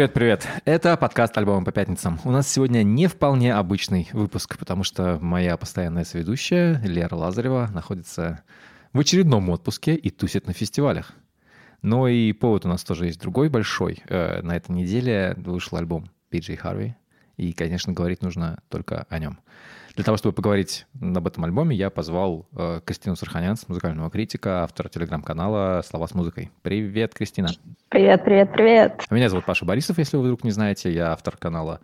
Привет-привет. Это подкаст «Альбомы по пятницам». У нас сегодня не вполне обычный выпуск, потому что моя постоянная соведущая Лера Лазарева находится в очередном отпуске и тусит на фестивалях. Но и повод у нас тоже есть другой большой. Э, на этой неделе вышел альбом Пиджей Харви, и, конечно, говорить нужно только о нем. Для того, чтобы поговорить об этом альбоме, я позвал э, Кристину Сарханянц, музыкального критика, автора телеграм-канала «Слова с музыкой». Привет, Кристина. Привет, привет, привет. Меня зовут Паша Борисов, если вы вдруг не знаете. Я автор канала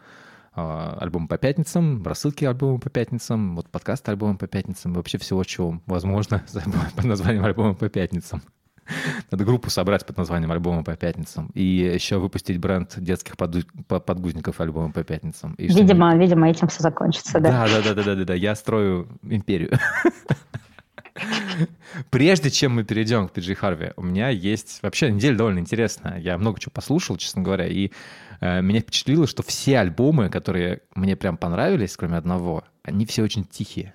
э, «Альбомы по пятницам», рассылки альбомы по пятницам, вот подкаст альбомы по пятницам, вообще всего, чего возможно под названием альбомы по пятницам. Надо группу собрать под названием альбома по пятницам. И еще выпустить бренд детских подгузников альбома по пятницам. И видимо, видимо, этим все закончится, да? Да, да, да, да, да, да. Я строю империю. Прежде чем мы перейдем к Пиджи Харви, у меня есть... Вообще, неделя довольно интересная. Я много чего послушал, честно говоря, и э, меня впечатлило, что все альбомы, которые мне прям понравились, кроме одного, они все очень тихие.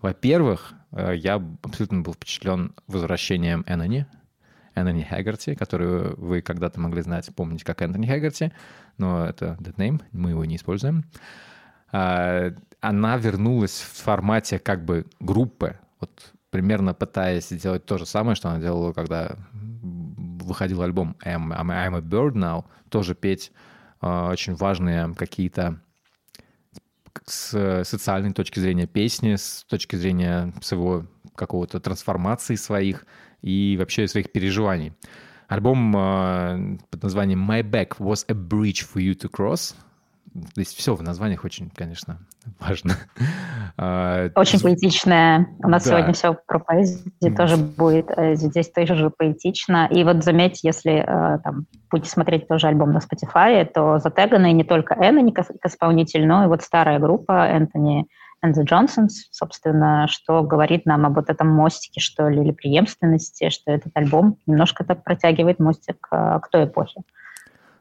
Во-первых, я абсолютно был впечатлен возвращением Эннони, Эннони Хэггарти, которую вы когда-то могли знать, помнить как Энтони Хэггарти, но это dead name, мы его не используем. А, она вернулась в формате как бы группы, вот примерно пытаясь сделать то же самое, что она делала, когда выходил альбом I'm, I'm a Bird Now, тоже петь э, очень важные какие-то с социальной точки зрения песни, с точки зрения своего какого-то трансформации своих и вообще своих переживаний. Альбом э, под названием My Back was a bridge for you to cross — Здесь все в названиях очень, конечно, важно. А, очень поэтичное. У нас да. сегодня все про поэзию тоже будет. Э, здесь тоже же поэтично. И вот заметь, если э, там, будете смотреть тоже альбом на Spotify, то затеганы не только Энни как исполнитель, но и вот старая группа Энтони and the Johnsons, собственно, что говорит нам об вот этом мостике, что ли, или преемственности, что этот альбом немножко так протягивает мостик э, к той эпохе.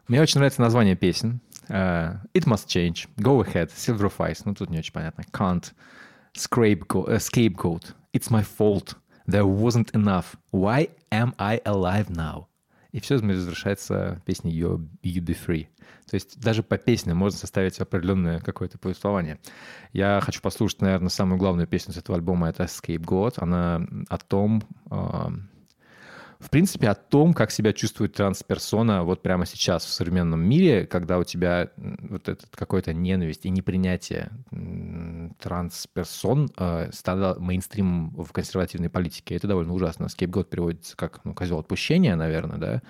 Мне очень нравится название песен. Uh, it must change. Go ahead. Silverface. Ну, тут не очень понятно. Can't. Uh, scapegoat. It's my fault. There wasn't enough. Why am I alive now? И все завершается песней you, you Be Free. То есть даже по песне можно составить определенное какое-то повествование. Я хочу послушать, наверное, самую главную песню с этого альбома. Это Scapegoat. Она о том, uh, в принципе, о том, как себя чувствует трансперсона вот прямо сейчас в современном мире, когда у тебя вот этот какой-то ненависть и непринятие трансперсон э, стало мейнстримом в консервативной политике. Это довольно ужасно. Скейпгот переводится как ну, козел отпущения, наверное, да.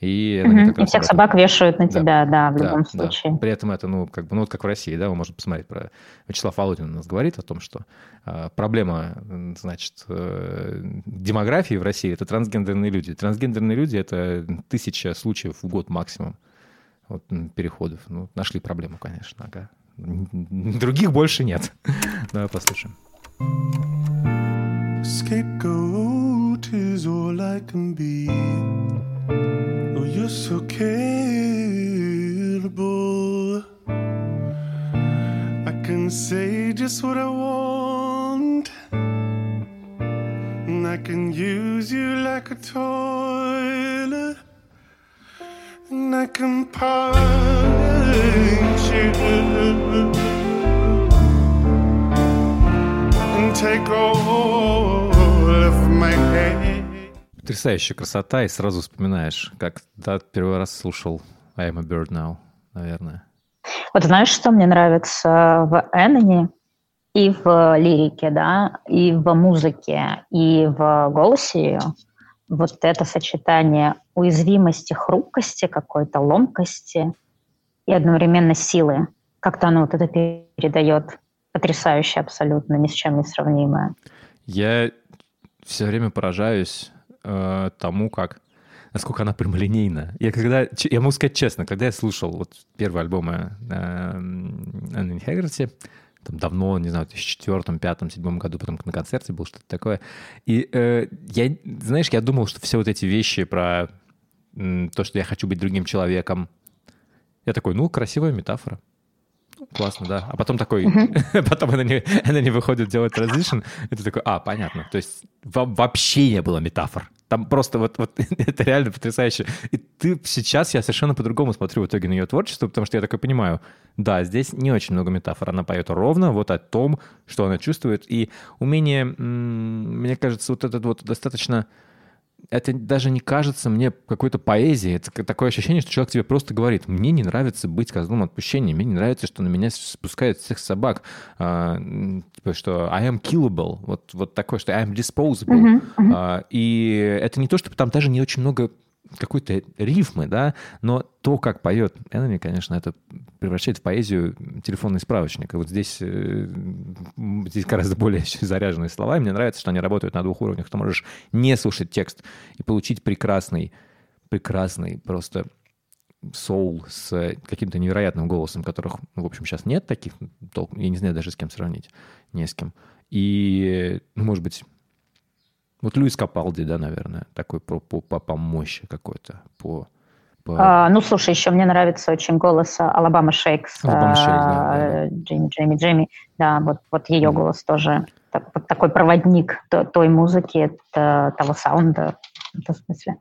И, угу. и всех собак вешают на тебя, да, да в да, любом случае. Да. При этом это, ну, как бы, ну, вот как в России, да, вы можете посмотреть про... Вячеслав Володин у нас говорит о том, что э, проблема, значит, э, демографии в России — это трансгендерные люди. Трансгендерные люди — это тысяча случаев в год максимум вот, переходов. Ну, нашли проблему, конечно, ага. Других больше нет. Давай послушаем. Scapegoat is all I can be. Oh, you're so capable. I can say just what I want. And I can use you like a toilet. And I can punch you. And take all of my. Потрясающая красота, и сразу вспоминаешь, как да, первый раз слушал I'm a Bird Now, наверное. Вот знаешь, что мне нравится в Энни и в лирике, да, и в музыке, и в голосе ее? Вот это сочетание уязвимости, хрупкости какой-то, ломкости и одновременно силы. Как-то оно вот это передает потрясающе абсолютно, ни с чем не сравнимое. Я все время поражаюсь э, тому, как насколько она прямолинейна. Я когда, я могу сказать честно, когда я слушал вот первые альбомы э, Энни Хэггерти, там давно, не знаю, в 2004, 2005, 2007 году, потом на концерте был что-то такое. И э, я, знаешь, я думал, что все вот эти вещи про э, то, что я хочу быть другим человеком, я такой, ну, красивая метафора. Классно, да. А потом такой, потом она не, она не выходит делать транзишн, и ты такой, а, понятно. То есть вообще не было метафор. Там просто вот, вот это реально потрясающе. И ты сейчас, я совершенно по-другому смотрю в итоге на ее творчество, потому что я такой понимаю, да, здесь не очень много метафор. Она поет ровно вот о том, что она чувствует. И умение, мне кажется, вот этот вот достаточно это даже не кажется мне какой-то поэзией. Это такое ощущение, что человек тебе просто говорит, мне не нравится быть козлом отпущения, мне не нравится, что на меня спускают всех собак, а, типа, что I am killable, вот, вот такое, что I am disposable. Uh-huh, uh-huh. А, и это не то, что там даже не очень много какой-то рифмы, да, но то, как поет Эннами, конечно, это превращает в поэзию телефонный справочник. И вот здесь, э, здесь гораздо более заряженные слова, и мне нравится, что они работают на двух уровнях. Ты можешь не слушать текст и получить прекрасный, прекрасный просто соул с каким-то невероятным голосом, которых, ну, в общем, сейчас нет таких, я не знаю даже с кем сравнить, не с кем. И, ну, может быть, вот Луис Капалди, да, наверное, такой по, по, по, по мощи какой-то, по... по... А, ну, слушай, еще мне нравится очень голос Алабама Шейкс. Алабама Шейкс, да, да. Джейми, Джейми, Джейми. Да, вот, вот ее mm. голос тоже так, вот такой проводник той музыки, того саунда, в этом смысле.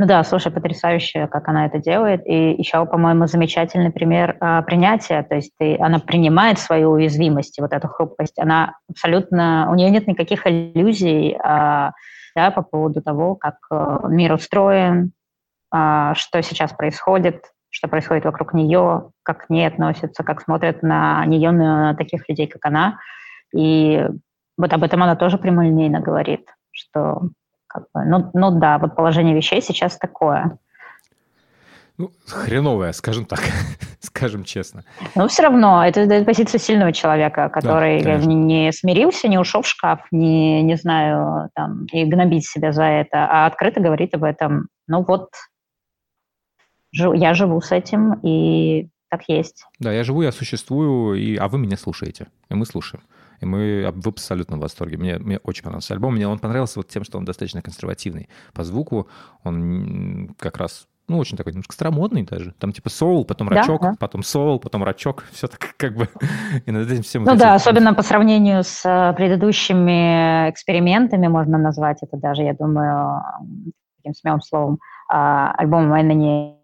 Ну да, слушай, потрясающе, как она это делает. И еще, по-моему, замечательный пример а, принятия. То есть ты, она принимает свою уязвимость, вот эту хрупкость. Она абсолютно... У нее нет никаких иллюзий а, да, по поводу того, как а, мир устроен, а, что сейчас происходит, что происходит вокруг нее, как к ней относятся, как смотрят на нее, на таких людей, как она. И вот об этом она тоже прямолинейно говорит, что как бы, ну, ну да, вот положение вещей сейчас такое. Ну, хреновая, скажем так, скажем честно. Но все равно, это, это позиция сильного человека, который да, не смирился, не ушел в шкаф, не, не знаю, там, и гнобить себя за это, а открыто говорит об этом. Ну вот, я живу с этим, и так есть. Да, я живу, я существую, и, а вы меня слушаете, и мы слушаем. И мы в абсолютном восторге. Мне, мне очень понравился альбом. Мне он понравился вот тем, что он достаточно консервативный. По звуку он как раз ну, очень такой немножко старомодный даже. Там типа соул, потом да, рачок, да. потом соул, потом рачок. Все так как бы... И над этим всем... Ну да, особенно по сравнению с э, предыдущими экспериментами, можно назвать это даже, я думаю, таким смелым словом, а, альбом Энни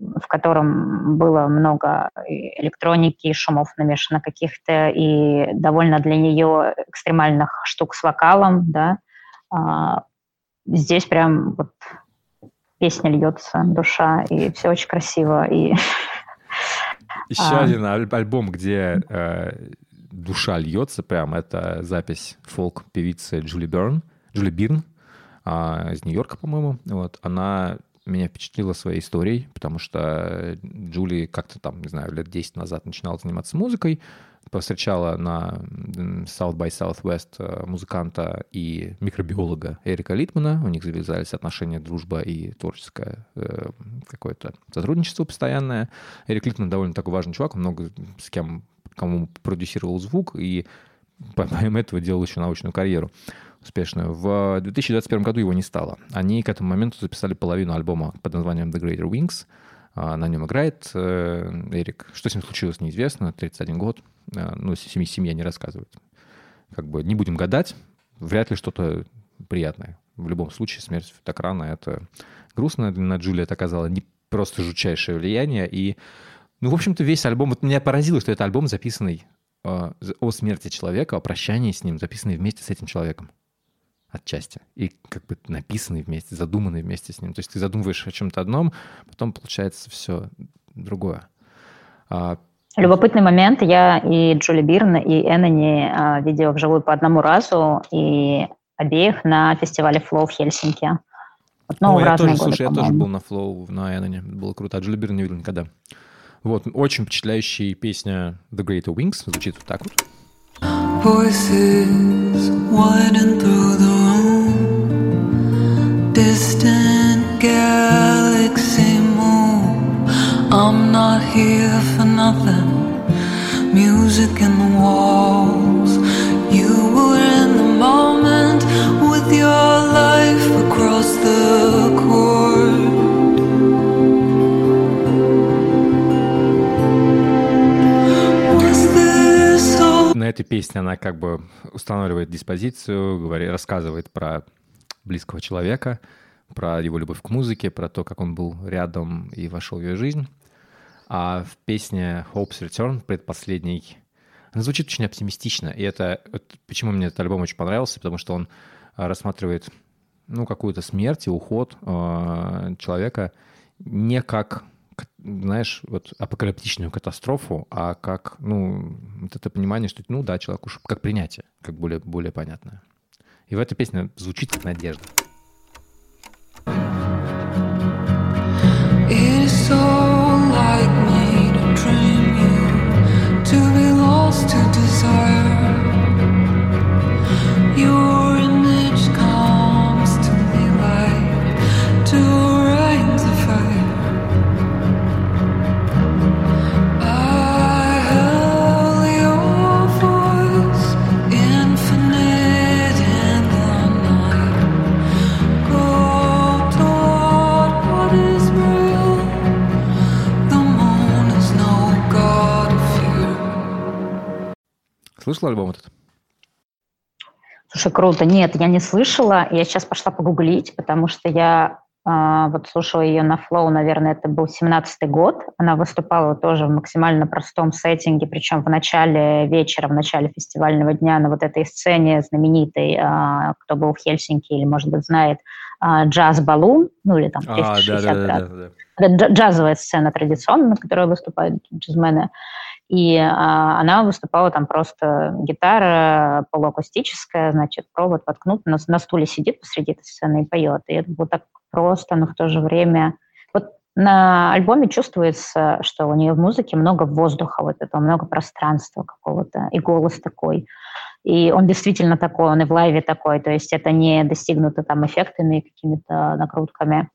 в котором было много электроники, шумов намешано каких-то, и довольно для нее экстремальных штук с вокалом, да. А, здесь прям вот песня льется, душа, и все очень красиво. И... Еще а... один альбом, где э, душа льется, прям это запись фолк-певицы Джули Берн, Джули Бирн, э, из Нью-Йорка, по-моему. Вот, она меня впечатлила своей историей, потому что Джули как-то там, не знаю, лет 10 назад начинала заниматься музыкой, повстречала на South by Southwest э, музыканта и микробиолога Эрика Литмана. У них завязались отношения, дружба и творческое э, какое-то сотрудничество постоянное. Эрик Литман довольно такой важный чувак, много с кем, кому продюсировал звук, и помимо этого делал еще научную карьеру успешную. В 2021 году его не стало. Они к этому моменту записали половину альбома под названием The Greater Wings. А, на нем играет э, Эрик. Что с ним случилось, неизвестно. 31 год. А, ну, семья не рассказывает. Как бы не будем гадать. Вряд ли что-то приятное. В любом случае, смерть так рано — это грустно. На Джулия это не просто жутчайшее влияние. И, ну, в общем-то, весь альбом... Вот меня поразило, что это альбом, записанный о смерти человека, о прощании с ним, записанный вместе с этим человеком отчасти. И как бы написанный вместе, задуманный вместе с ним. То есть ты задумываешь о чем-то одном, потом получается все другое. А, Любопытный момент. Я и Джули Бирн, и Эннани а, видела вживую по одному разу, и обеих на фестивале Flow в Хельсинки. Вот, ну, О, я тоже, годы, слушай, я тоже был на Flow, на Эннани. Было круто. А Джули Бирн не видел никогда. Вот, очень впечатляющая песня The Greater Wings. Звучит вот так вот. Voices widen through the room. Distant galaxy move. I'm not here for nothing. Music in the walls. Этой песне она как бы устанавливает диспозицию, говорит, рассказывает про близкого человека, про его любовь к музыке, про то, как он был рядом и вошел в ее жизнь. А в песне Hope's Return, предпоследней, она звучит очень оптимистично. И это почему мне этот альбом очень понравился, потому что он рассматривает ну, какую-то смерть и уход э, человека не как знаешь, вот апокалиптичную катастрофу, а как, ну, вот это понимание, что, ну да, человек уж как принятие, как более, более понятное. И в этой песне звучит как надежда. to be lost to desire. Слышала альбом этот? Слушай, круто. Нет, я не слышала. Я сейчас пошла погуглить, потому что я э, вот слушала ее на Flow, наверное, это был 17-й год. Она выступала тоже в максимально простом сеттинге, причем в начале вечера, в начале фестивального дня на вот этой сцене знаменитой, э, кто был в Хельсинки или, может быть, знает, э, джаз Балун, ну или там 260 а, да, да, да, да, да. Это джазовая сцена традиционная, на которой выступают джазмены. И а, она выступала там просто гитара полуакустическая, значит, провод воткнут, на, на стуле сидит посреди этой сцены и поет. И это было так просто, но в то же время... Вот на альбоме чувствуется, что у нее в музыке много воздуха, вот этого, много пространства какого-то, и голос такой. И он действительно такой, он и в лайве такой, то есть это не достигнуто там эффектами, какими-то накрутками.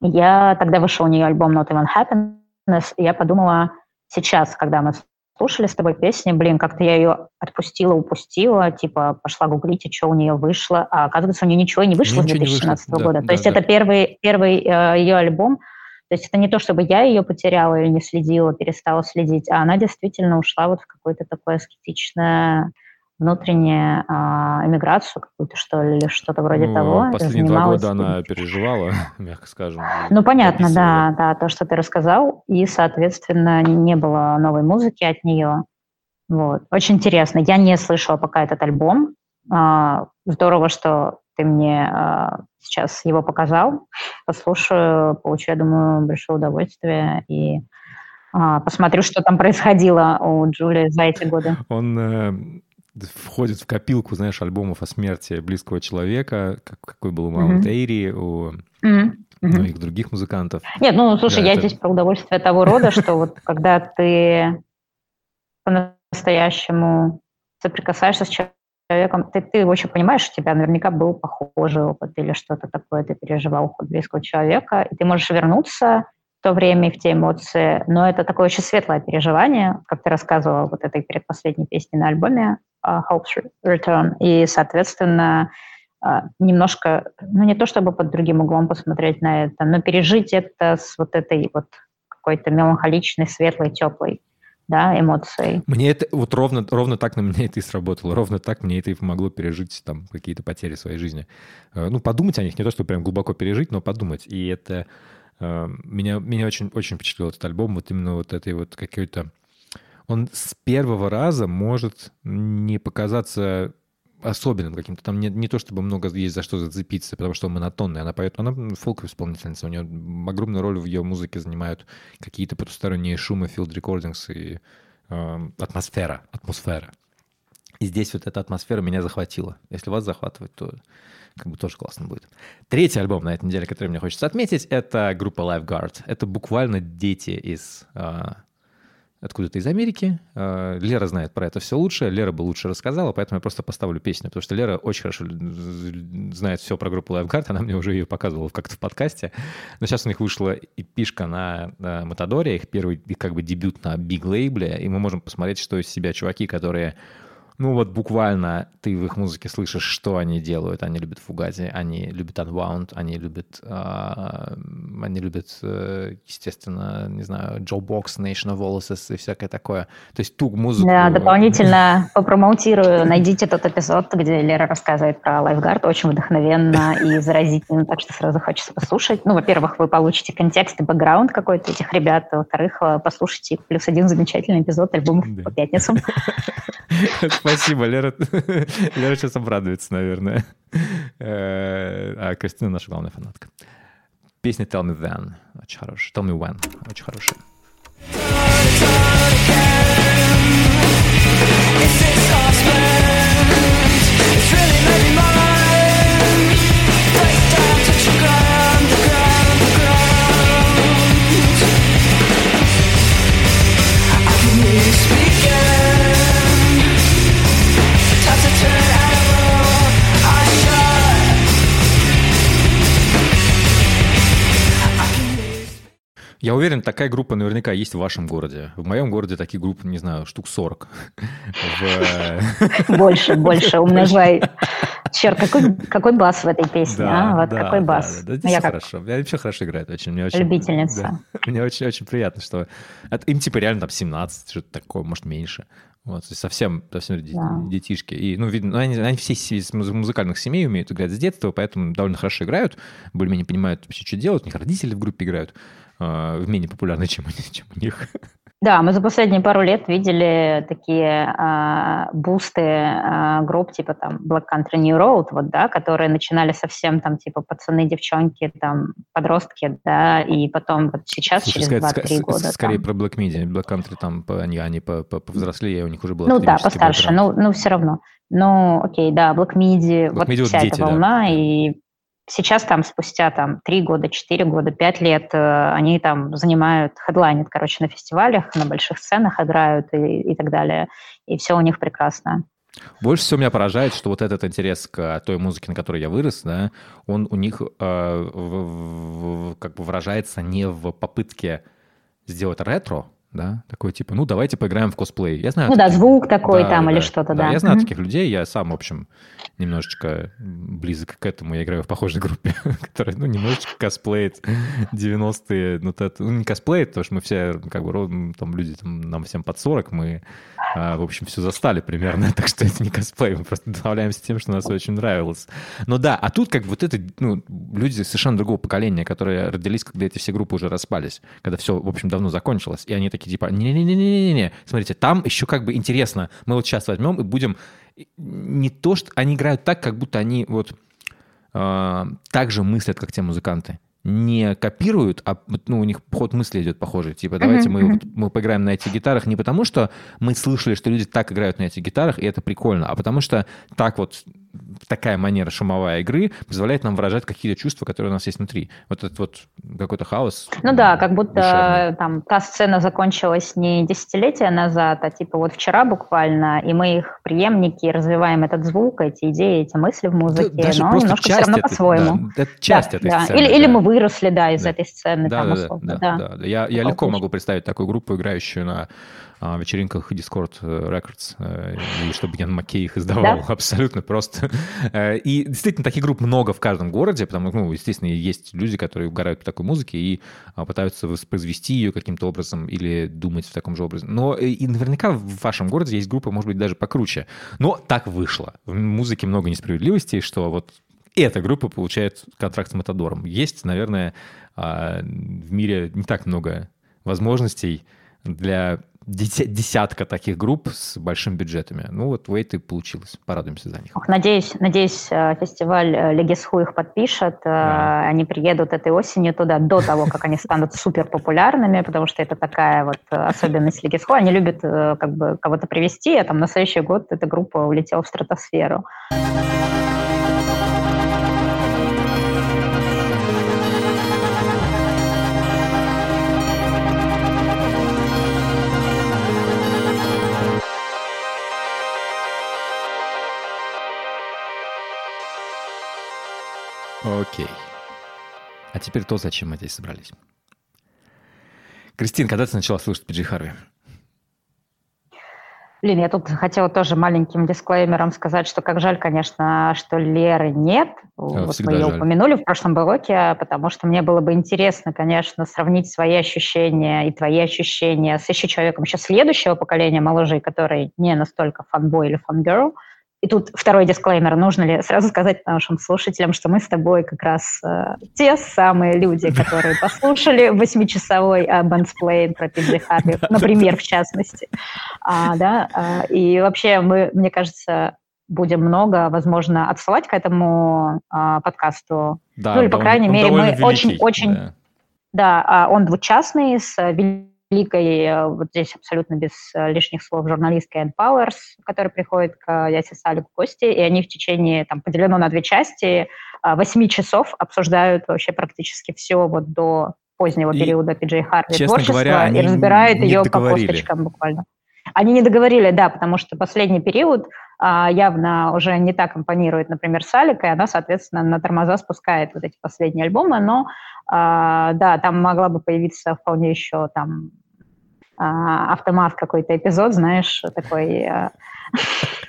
Я тогда вышел у нее альбом Not Even Happiness, и я подумала, сейчас, когда мы слушали с тобой песни, блин, как-то я ее отпустила, упустила, типа пошла гуглить, что у нее вышло, а оказывается, у нее ничего не вышло ничего с 2017 вышло. года. Да, то да, есть да. это первый, первый э, ее альбом, то есть это не то, чтобы я ее потеряла или не следила, перестала следить, а она действительно ушла вот в какое-то такое аскетичное внутреннюю а, эмиграцию какую-то, что ли, или что-то вроде ну, того. Последние два года она переживала, мягко скажем. Ну, понятно, да, да, то, что ты рассказал, и, соответственно, не было новой музыки от нее. Вот. Очень интересно. Я не слышала пока этот альбом. А, здорово, что ты мне а, сейчас его показал. Послушаю, получу, я думаю, большое удовольствие и а, посмотрю, что там происходило у Джулии за эти годы. Он э, входит в копилку, знаешь, альбомов о смерти близкого человека, как, какой был у Маунт Эйри, у многих других музыкантов. Нет, ну, слушай, да, я это... здесь про удовольствие того рода, что вот когда ты по-настоящему соприкасаешься с человеком, ты, ты очень понимаешь, у тебя наверняка был похожий опыт или что-то такое, ты переживал уход близкого человека, и ты можешь вернуться то время и в те эмоции, но это такое очень светлое переживание, как ты рассказывала вот этой предпоследней песни на альбоме, Hope's Return. И, соответственно, а, немножко, ну не то чтобы под другим углом посмотреть на это, но пережить это с вот этой вот какой-то меланхоличной, светлой, теплой да, эмоцией. Мне это вот ровно, ровно так на меня это и сработало. Ровно так мне это и помогло пережить там какие-то потери в своей жизни. Э, ну, подумать о них, не то, чтобы прям глубоко пережить, но подумать. И это меня, меня очень, очень впечатлил этот альбом, вот именно вот этой вот какой-то он с первого раза может не показаться особенным каким-то. Там не, не то, чтобы много есть за что зацепиться, потому что он монотонный. Она поет, она фолк-исполнительница, у нее огромную роль в ее музыке занимают какие-то потусторонние шумы, field recordings и э, атмосфера, атмосфера. И здесь вот эта атмосфера меня захватила. Если вас захватывать, то как бы тоже классно будет. Третий альбом на этой неделе, который мне хочется отметить, это группа Lifeguard. Это буквально дети из э, откуда-то из Америки. А, Лера знает про это все лучше. Лера бы лучше рассказала, поэтому я просто поставлю песню, потому что Лера очень хорошо знает все про группу Lifeguard. Она мне уже ее показывала как-то в подкасте. Но сейчас у них вышла и пишка на Матадоре, их первый как бы дебют на биг лейбле, и мы можем посмотреть, что из себя чуваки, которые ну вот буквально ты в их музыке слышишь, что они делают. Они любят фугази, они любят Unwound, они любят, э, они любят, э, естественно, не знаю, Joe Box, Nation of Wallaces и всякое такое. То есть ту музыку... Да, дополнительно попромоутирую. Найдите тот эпизод, где Лера рассказывает про лайфгард. Очень вдохновенно и заразительно, так что сразу хочется послушать. Ну, во-первых, вы получите контекст и бэкграунд какой-то этих ребят. Во-вторых, э, послушайте плюс один замечательный эпизод альбомов по пятницам. Спасибо, Лера. Лера сейчас обрадуется, наверное. Э, а Кристина наша главная фанатка. Песня Tell Me Then очень хорошая. Tell Me When очень хорошая. Я уверен, такая группа наверняка есть в вашем городе. В моем городе таких групп, не знаю, штук 40. Больше, больше, умножай. Черт, какой, какой бас в этой песне, да, а? Вот да, какой бас. Да, да, я хорошо. Я вообще хорошо играет очень. Мне очень Любительница. Да, мне очень-очень приятно, что... Им типа реально там 17, что-то такое, может, меньше. Вот, совсем, совсем да. детишки. И, ну, видно, ну, они, они все из музыкальных семей умеют играть с детства, поэтому довольно хорошо играют, более-менее понимают вообще, что делать. У них родители в группе играют э, менее популярны, чем, чем у них. Да, мы за последние пару лет видели такие э, бусты э, групп типа там Black Country New Road, вот, да, которые начинали совсем там типа пацаны, девчонки, там подростки, да, и потом вот сейчас Слушай, через 2-3 года. Скорее там... про Black Media, Black Country там они, они повзрослее, у них уже было Ну да, постарше, но, ну все равно. Ну окей, да, Black Media, Black вот Media вся вот дети, эта волна, да. и Сейчас там спустя там три года, четыре года, пять лет э, они там занимают, хедлайнят, короче, на фестивалях, на больших сценах играют и, и так далее. И все у них прекрасно. Больше всего меня поражает, что вот этот интерес к той музыке, на которой я вырос, да, он у них э, в, в, как бы выражается не в попытке сделать ретро, да, такой типа, ну давайте поиграем в косплей. Я знаю. Ну таких, да, звук такой да, там да, или что-то, да. да. Я знаю mm-hmm. таких людей, я сам, в общем, немножечко близок к этому. Я играю в похожей группе, которая, ну, немножечко косплеит 90-е. Ну, это, ну, не косплеит, потому что мы все, как бы, там, люди, там, нам всем под 40, мы, а, в общем, все застали примерно, так что это не косплей, мы просто добавляемся тем, что нас очень нравилось. Но да, а тут как бы вот это, ну, люди совершенно другого поколения, которые родились, когда эти все группы уже распались, когда все, в общем, давно закончилось, и они такие, типа, не-не-не-не-не, смотрите, там еще как бы интересно, мы вот сейчас возьмем и будем не то, что они играют так, как будто они вот э, так же мыслят, как те музыканты. Не копируют, а ну, у них ход мысли идет похожий. Типа, давайте uh-huh, мы, uh-huh. Вот, мы поиграем на этих гитарах не потому, что мы слышали, что люди так играют на этих гитарах, и это прикольно, а потому что так вот такая манера шумовая игры позволяет нам выражать какие-то чувства, которые у нас есть внутри. Вот этот вот какой-то хаос. Ну да, как будто душевный. там та сцена закончилась не десятилетия назад, а типа вот вчера буквально, и мы их преемники развиваем этот звук, эти идеи, эти мысли в музыке, да, но немножко все равно по-своему. Да, это часть да, этой да. сцены. Или, да. или мы выросли, да, из да. этой сцены. Да, там, да, условно, да, да, да. Я, я легко могу представить такую группу, играющую на а, вечеринках Discord э, Records, э, и чтобы Ян Маккей их издавал, да? абсолютно просто. Э, и действительно, таких групп много в каждом городе, потому что, ну, естественно, есть люди, которые угорают по такой музыке и а, пытаются воспроизвести ее каким-то образом или думать в таком же образе. Но и наверняка в вашем городе есть группы, может быть, даже покруче. Но так вышло. В музыке много несправедливостей, что вот эта группа получает контракт с Матадором. Есть, наверное, а, в мире не так много возможностей для десятка таких групп с большими бюджетами. Ну вот Wait и получилось. Порадуемся за них. Надеюсь, надеюсь э, фестиваль э, Легисху их подпишет. Э, да. Они приедут этой осенью туда до того, как они станут супер популярными, потому что это такая вот особенность Легисху. Они любят как бы кого-то привести, а там на следующий год эта группа улетела в стратосферу. Окей. А теперь то, зачем мы здесь собрались. Кристин, когда ты начала слушать Пиджи Харви? Блин, я тут хотела тоже маленьким дисклеймером сказать, что как жаль, конечно, что Леры нет. Вот мы ее жаль. упомянули в прошлом блоке, потому что мне было бы интересно, конечно, сравнить свои ощущения и твои ощущения с еще человеком еще следующего поколения моложе, который не настолько фанбой или фангерл, и тут второй дисклеймер. Нужно ли сразу сказать нашим слушателям, что мы с тобой как раз э, те самые люди, которые послушали восьмичасовой э, про Пиджи Харви, например, в частности. А, да, а, и вообще мы, мне кажется, будем много, возможно, отсылать к этому а, подкасту. Да, ну или, по крайней мере, мы очень-очень... Да. да, он двучастный, с великой, э, вот здесь абсолютно без э, лишних слов, журналисткой Энн Пауэрс, которая приходит к Ясе Салик в гости, и они в течение, там, поделено на две части, восьми часов обсуждают вообще практически все вот до позднего и, периода Пиджей Харви творчества говоря, и разбирают ее по косточкам буквально. Они не договорили, да, потому что последний период явно уже не так импонирует, например, Салик, и она, соответственно, на тормоза спускает вот эти последние альбомы, но а, да, там могла бы появиться вполне еще там а, автомат какой-то эпизод, знаешь, такой а,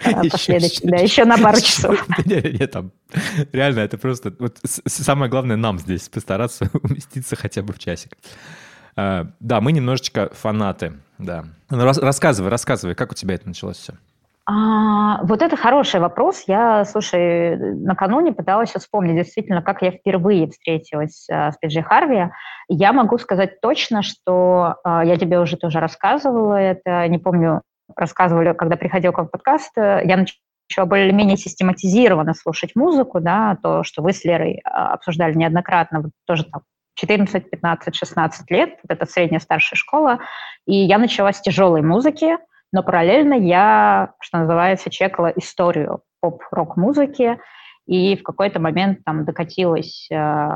последующий, да, еще на пару часов. Нет, там реально это просто вот самое главное нам здесь постараться уместиться хотя бы в часик. А, да, мы немножечко фанаты, да. Ну, рассказывай, рассказывай, как у тебя это началось все? А, вот это хороший вопрос. Я, слушай, накануне пыталась вспомнить действительно, как я впервые встретилась а, с Пиджи Харви. Я могу сказать точно, что а, я тебе уже тоже рассказывала это, не помню, рассказывали, когда приходил к вам подкаст, я начала более-менее систематизированно слушать музыку, да, то, что вы с Лерой а, обсуждали неоднократно, тоже там 14, 15, 16 лет, вот это средняя старшая школа, и я начала с тяжелой музыки, но параллельно я, что называется, чекала историю поп-рок-музыки, и в какой-то момент там докатилась э,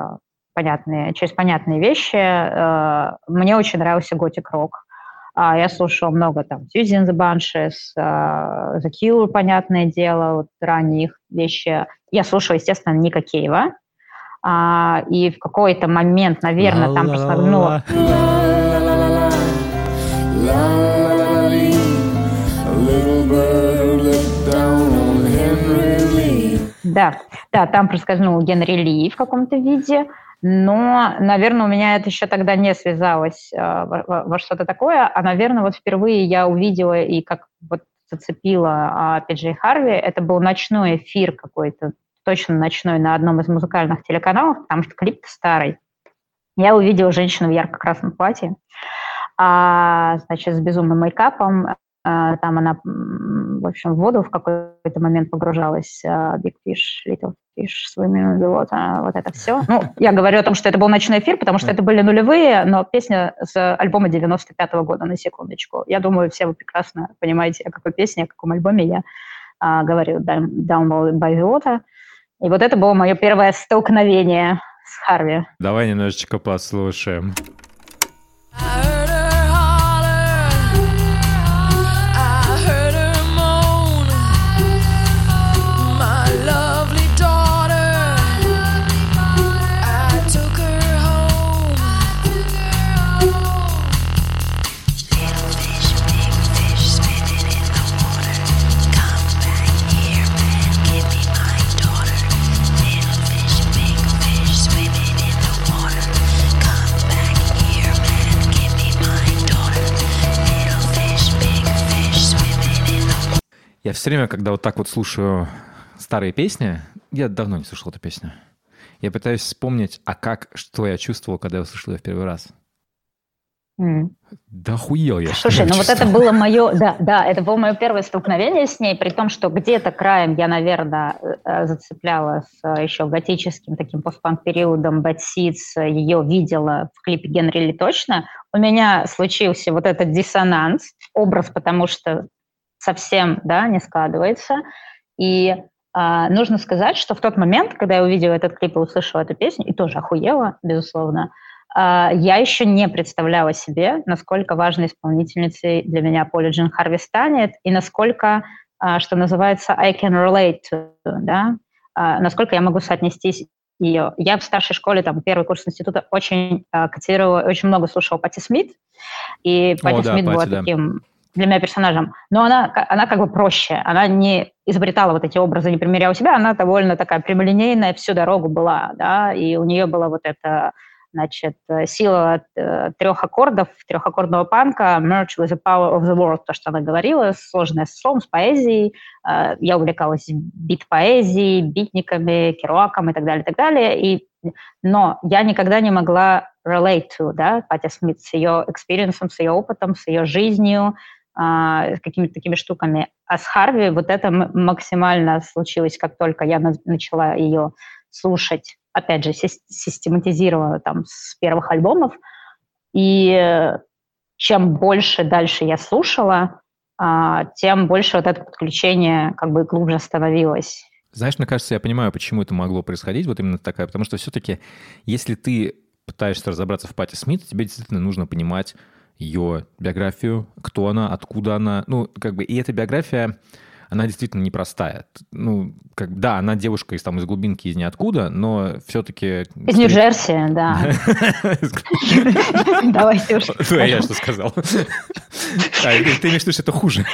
понятные, через понятные вещи. Э, мне очень нравился готик-рок. Uh, я слушала много там Suzy the Banshees, uh, The Cure, понятное дело, вот ранние их вещи. Я слушала, естественно, Ника Кейва. Uh, и в какой-то момент, наверное, там просто... Да, да, там проскользнул Генри Ли в каком-то виде, но, наверное, у меня это еще тогда не связалось э, во, во что-то такое, а, наверное, вот впервые я увидела и как вот зацепила Пиджей Харви, это был ночной эфир какой-то, точно ночной на одном из музыкальных телеканалов, потому что клип старый. Я увидела женщину в ярко-красном платье, а, значит, с безумным мейкапом, там она, в общем, в воду в какой-то момент погружалась. А, Big Fish, Little Fish, Swimming вот, вот это все. Ну, я говорю о том, что это был ночной эфир, потому что это были нулевые, но песня с альбома 95 -го года, на секундочку. Я думаю, все вы прекрасно понимаете, о какой песне, о каком альбоме я а, говорю, Down by the Water. И вот это было мое первое столкновение с Харви. Давай немножечко послушаем. Я все время, когда вот так вот слушаю старые песни, я давно не слушал эту песню. Я пытаюсь вспомнить, а как, что я чувствовал, когда я услышал ее в первый раз. Mm. Да хуел я. Слушай, ну вот это было мое, да, да, это было мое первое столкновение с ней, при том, что где-то краем я, наверное, э, зацепляла с э, еще готическим таким постпанк периодом Bad Seeds, ее видела в клипе Генри Ли точно. У меня случился вот этот диссонанс, образ, потому что совсем да, не складывается. И а, нужно сказать, что в тот момент, когда я увидела этот клип и услышала эту песню, и тоже охуела, безусловно, а, я еще не представляла себе, насколько важной исполнительницей для меня Поли Джин Харви станет, и насколько, а, что называется, I can relate to, да, а, насколько я могу соотнестись ее. Я в старшей школе, там, первый курс института очень э, котировала, очень много слушала Пати Смит, и Пати Смит да, была Пати, таким для меня персонажем, но она, она как бы проще, она не изобретала вот эти образы, не примеряла себя, она довольно такая прямолинейная всю дорогу была, да, и у нее была вот эта значит, сила э, трех аккордов, трехаккордного панка, merge with the power of the world, то, что она говорила, сложное с словом, с поэзией. Э, я увлекалась бит-поэзией, битниками, керуаком и так далее, и так далее. И, но я никогда не могла relate to, да, Патти Смит с ее experience ом, с ее опытом, с ее жизнью, с какими-то такими штуками. А с Харви вот это максимально случилось, как только я начала ее слушать, опять же, систематизировала там с первых альбомов. И чем больше дальше я слушала, а, тем больше вот это подключение как бы глубже становилось. Знаешь, мне кажется, я понимаю, почему это могло происходить, вот именно такая, потому что все-таки, если ты пытаешься разобраться в Пати Смит, тебе действительно нужно понимать ее биографию, кто она, откуда она. Ну, как бы, и эта биография, она действительно непростая. Ну, как, да, она девушка из, там, из глубинки, из ниоткуда, но все-таки... Из Нью-Джерси, да. Давайте уж. Я что сказал? А, ты имеешь в виду, что это хуже?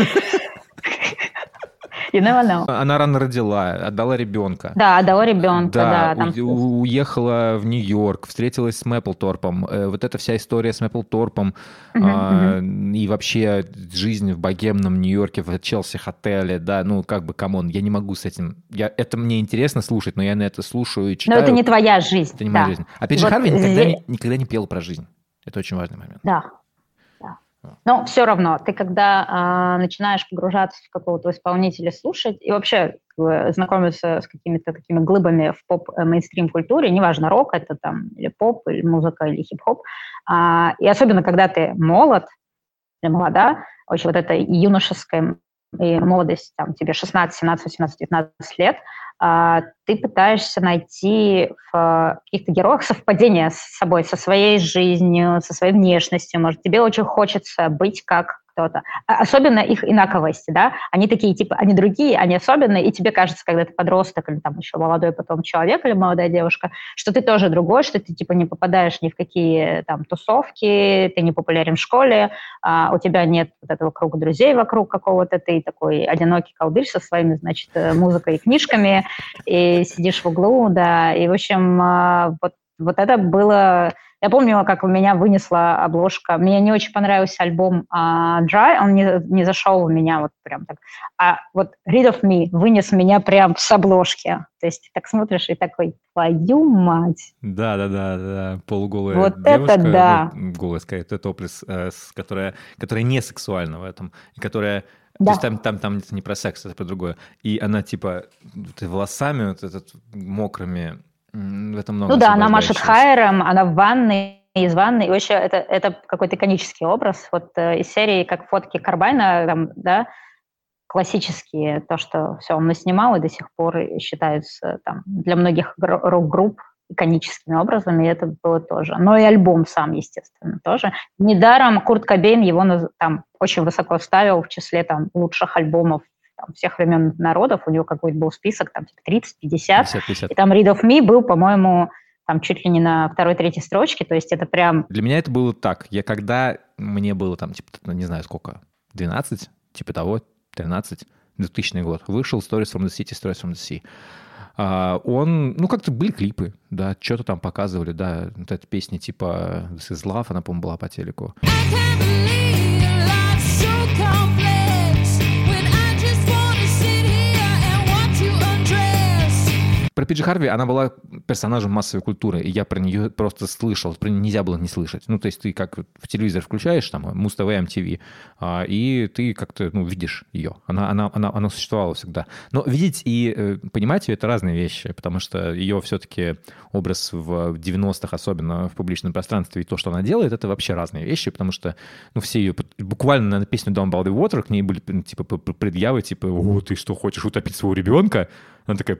You never know. Она рано родила, отдала ребенка. Да, отдала ребенка, да. да у, уехала в Нью-Йорк, встретилась с Мэпплторпом. Э, вот эта вся история с Мэпплторпом uh-huh, а, uh-huh. и вообще жизнь в богемном Нью-Йорке, в Челси-хотеле, да, ну как бы, come on, я не могу с этим... Я, это мне интересно слушать, но я на это слушаю и читаю. Но это не твоя жизнь. Это не да. моя жизнь. Опять же, вот Харви никогда, здесь... никогда не пел про жизнь. Это очень важный момент. Да, но все равно, ты когда э, начинаешь погружаться в какого-то исполнителя, слушать и вообще знакомиться с какими-то такими глыбами в поп-мейнстрим культуре, неважно, рок это там, или поп, или музыка, или хип-хоп, э, и особенно когда ты молод, или молода, очень вот эта юношеская и молодость, там, тебе 16, 17, 18, 19 лет, ты пытаешься найти в каких-то героях совпадение с собой, со своей жизнью, со своей внешностью. Может, тебе очень хочется быть как кто-то. А, особенно их инаковости, да, они такие, типа, они другие, они особенные, и тебе кажется, когда ты подросток или там еще молодой потом человек или молодая девушка, что ты тоже другой, что ты, типа, не попадаешь ни в какие там тусовки, ты не популярен в школе, а у тебя нет вот этого круга друзей вокруг какого-то, ты такой одинокий колдырь со своими, значит, э, музыкой и книжками, и сидишь в углу, да, и, в общем, а, вот, вот это было я помню, как у меня вынесла обложка. Мне не очень понравился альбом uh, Dry, он не, не зашел у меня вот прям так. А вот Read of Me вынес меня прям с обложки. То есть так смотришь и такой, твою мать. Да-да-да, да. полуголая вот девушка. это да. Ну, голая, это топлес, э, которая, которая не сексуальна в этом, и которая да. То есть там, там, там не про секс, это про другое. И она типа волосами вот этот мокрыми в этом много Ну да, она машет хайером, она в ванной, из ванны, и вообще это, это какой-то иконический образ. Вот э, из серии, как фотки Карбайна, там, да, классические, то, что все он наснимал и до сих пор считаются там, для многих рок-групп иконическими образами, и это было тоже. Но и альбом сам, естественно, тоже. Недаром Курт Кобейн его там очень высоко ставил в числе там лучших альбомов там, всех времен народов, у него какой-то был список, там, типа 30, 50, 50, 50. и там Read of Me был, по-моему, там чуть ли не на второй-третьей строчке, то есть это прям... Для меня это было так, я когда мне было там, типа, ну, не знаю сколько, 12, типа того, 13, 2000 год, вышел Stories from the City, Stories from the Sea. Uh, он, ну, как-то были клипы, да, что-то там показывали, да, вот эта песня типа This is Love, она, по-моему, была по телеку. Про Пиджи Харви она была персонажем массовой культуры, и я про нее просто слышал, про нее нельзя было не слышать. Ну, то есть ты как в телевизор включаешь, там, Муз-ТВ, MTV, а, и ты как-то, ну, видишь ее. Она, она, она, она существовала всегда. Но видеть и э, понимать ее — это разные вещи, потому что ее все-таки образ в 90-х, особенно в публичном пространстве, и то, что она делает, это вообще разные вещи, потому что, ну, все ее... Буквально на песню «Down by the Water» к ней были, типа, предъявы, типа, «О, ты что, хочешь утопить своего ребенка?» Она такая,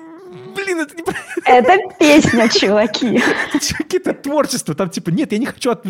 Блин, это не... Это песня, чуваки. Чуваки, это творчество. Там типа, нет, я не хочу... От...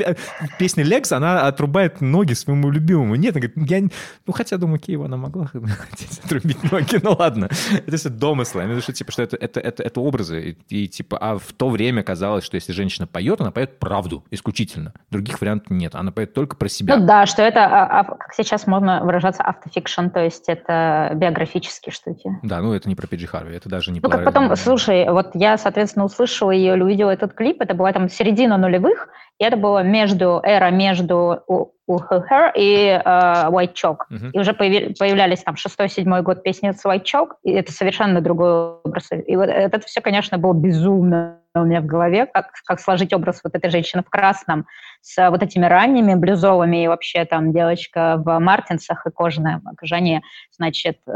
Песня Лекс, она отрубает ноги своему любимому. Нет, она говорит, я... Ну, хотя, думаю, Киева она могла отрубить ноги. Ну, ладно. Это все домыслы. Я имею в виду, что, типа, что это, это, это, это образы. И, и, типа, а в то время казалось, что если женщина поет, она поет правду исключительно. Других вариантов нет. Она поет только про себя. Ну да, что это, а, а, как сейчас можно выражаться, автофикшн, то есть это биографические штуки. Да, ну это не про Пиджи Харви, это даже не ну, как потом, слушай, вот я, соответственно, услышала ее или увидела этот клип, это была там середина нулевых, и это было между, эра между Her и uh, White Chalk. Uh-huh. И уже появи, появлялись там шестой-седьмой год песни с White Chalk, и это совершенно другой образ. И вот это все, конечно, было безумно у меня в голове, как, как сложить образ вот этой женщины в красном с вот этими ранними блюзовыми, и вообще там девочка в мартинсах и кожаном окружении, значит, э,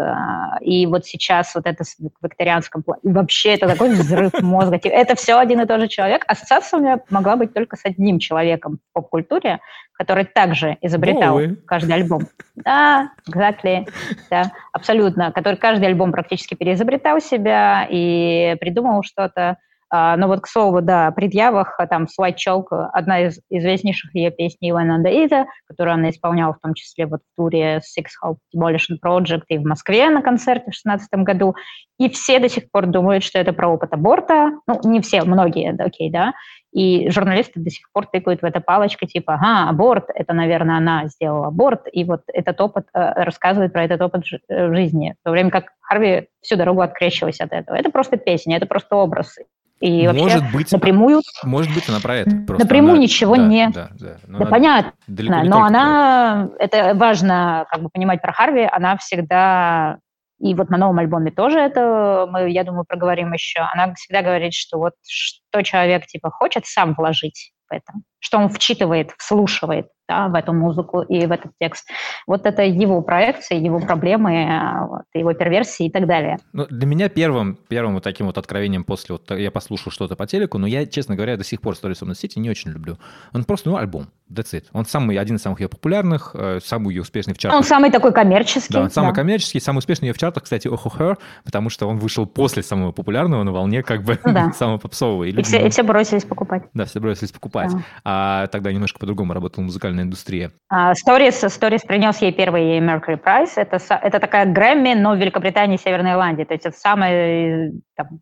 и вот сейчас вот это в викторианском плане, вообще это такой взрыв мозга. Это все один и тот же человек. Ассоциация у меня могла быть только с одним человеком в поп-культуре, который также изобретал Боуи. каждый альбом. Да, exactly, да, абсолютно. Который каждый альбом практически переизобретал себя и придумал что-то. А, но вот, к слову, да, о предъявах, а, там, White Chalk, одна из известнейших ее песней When the Either, которую она исполняла в том числе вот в туре Six Hope Demolition Project и в Москве на концерте в 2016 году. И все до сих пор думают, что это про опыт аборта. Ну, не все, многие, окей, да. И журналисты до сих пор тыкают в это палочкой, типа, ага, аборт, это, наверное, она сделала аборт, и вот этот опыт, э, рассказывает про этот опыт э, в жизни, в то время как Харви всю дорогу открещивалась от этого. Это просто песня, это просто образ. И может вообще быть, напрямую... Может быть, она про это. Просто напрямую она, ничего да, не... Да, да, да понятно, но она... Это важно как бы понимать про Харви, она всегда... И вот на новом альбоме тоже это, мы, я думаю, проговорим еще. Она всегда говорит, что вот что человек типа хочет сам вложить в это, что он вчитывает, вслушивает да, в эту музыку и в этот текст. Вот это его проекции, его проблемы, вот, его перверсии и так далее. Ну, для меня первым, первым вот таким вот откровением после вот я послушал что-то по телеку, но я, честно говоря, до сих пор Stories of the City не очень люблю. Он просто, ну, альбом, that's it. Он самый, один из самых ее популярных, э, самый ее успешный в чартах. Он самый такой коммерческий. Да, он самый да. коммерческий, самый успешный ее в чартах, кстати, Oh Her, потому что он вышел после самого популярного на волне как бы ну да. самого попсового. И, и, все, и все бросились покупать. Да, все бросились покупать. Да. А тогда немножко по-другому работала музыкальная индустрия. Uh, Stories, Stories принес ей первый Mercury Prize. Это, это такая Грэмми, но в Великобритании и Северной Ирландии. То есть это самая там,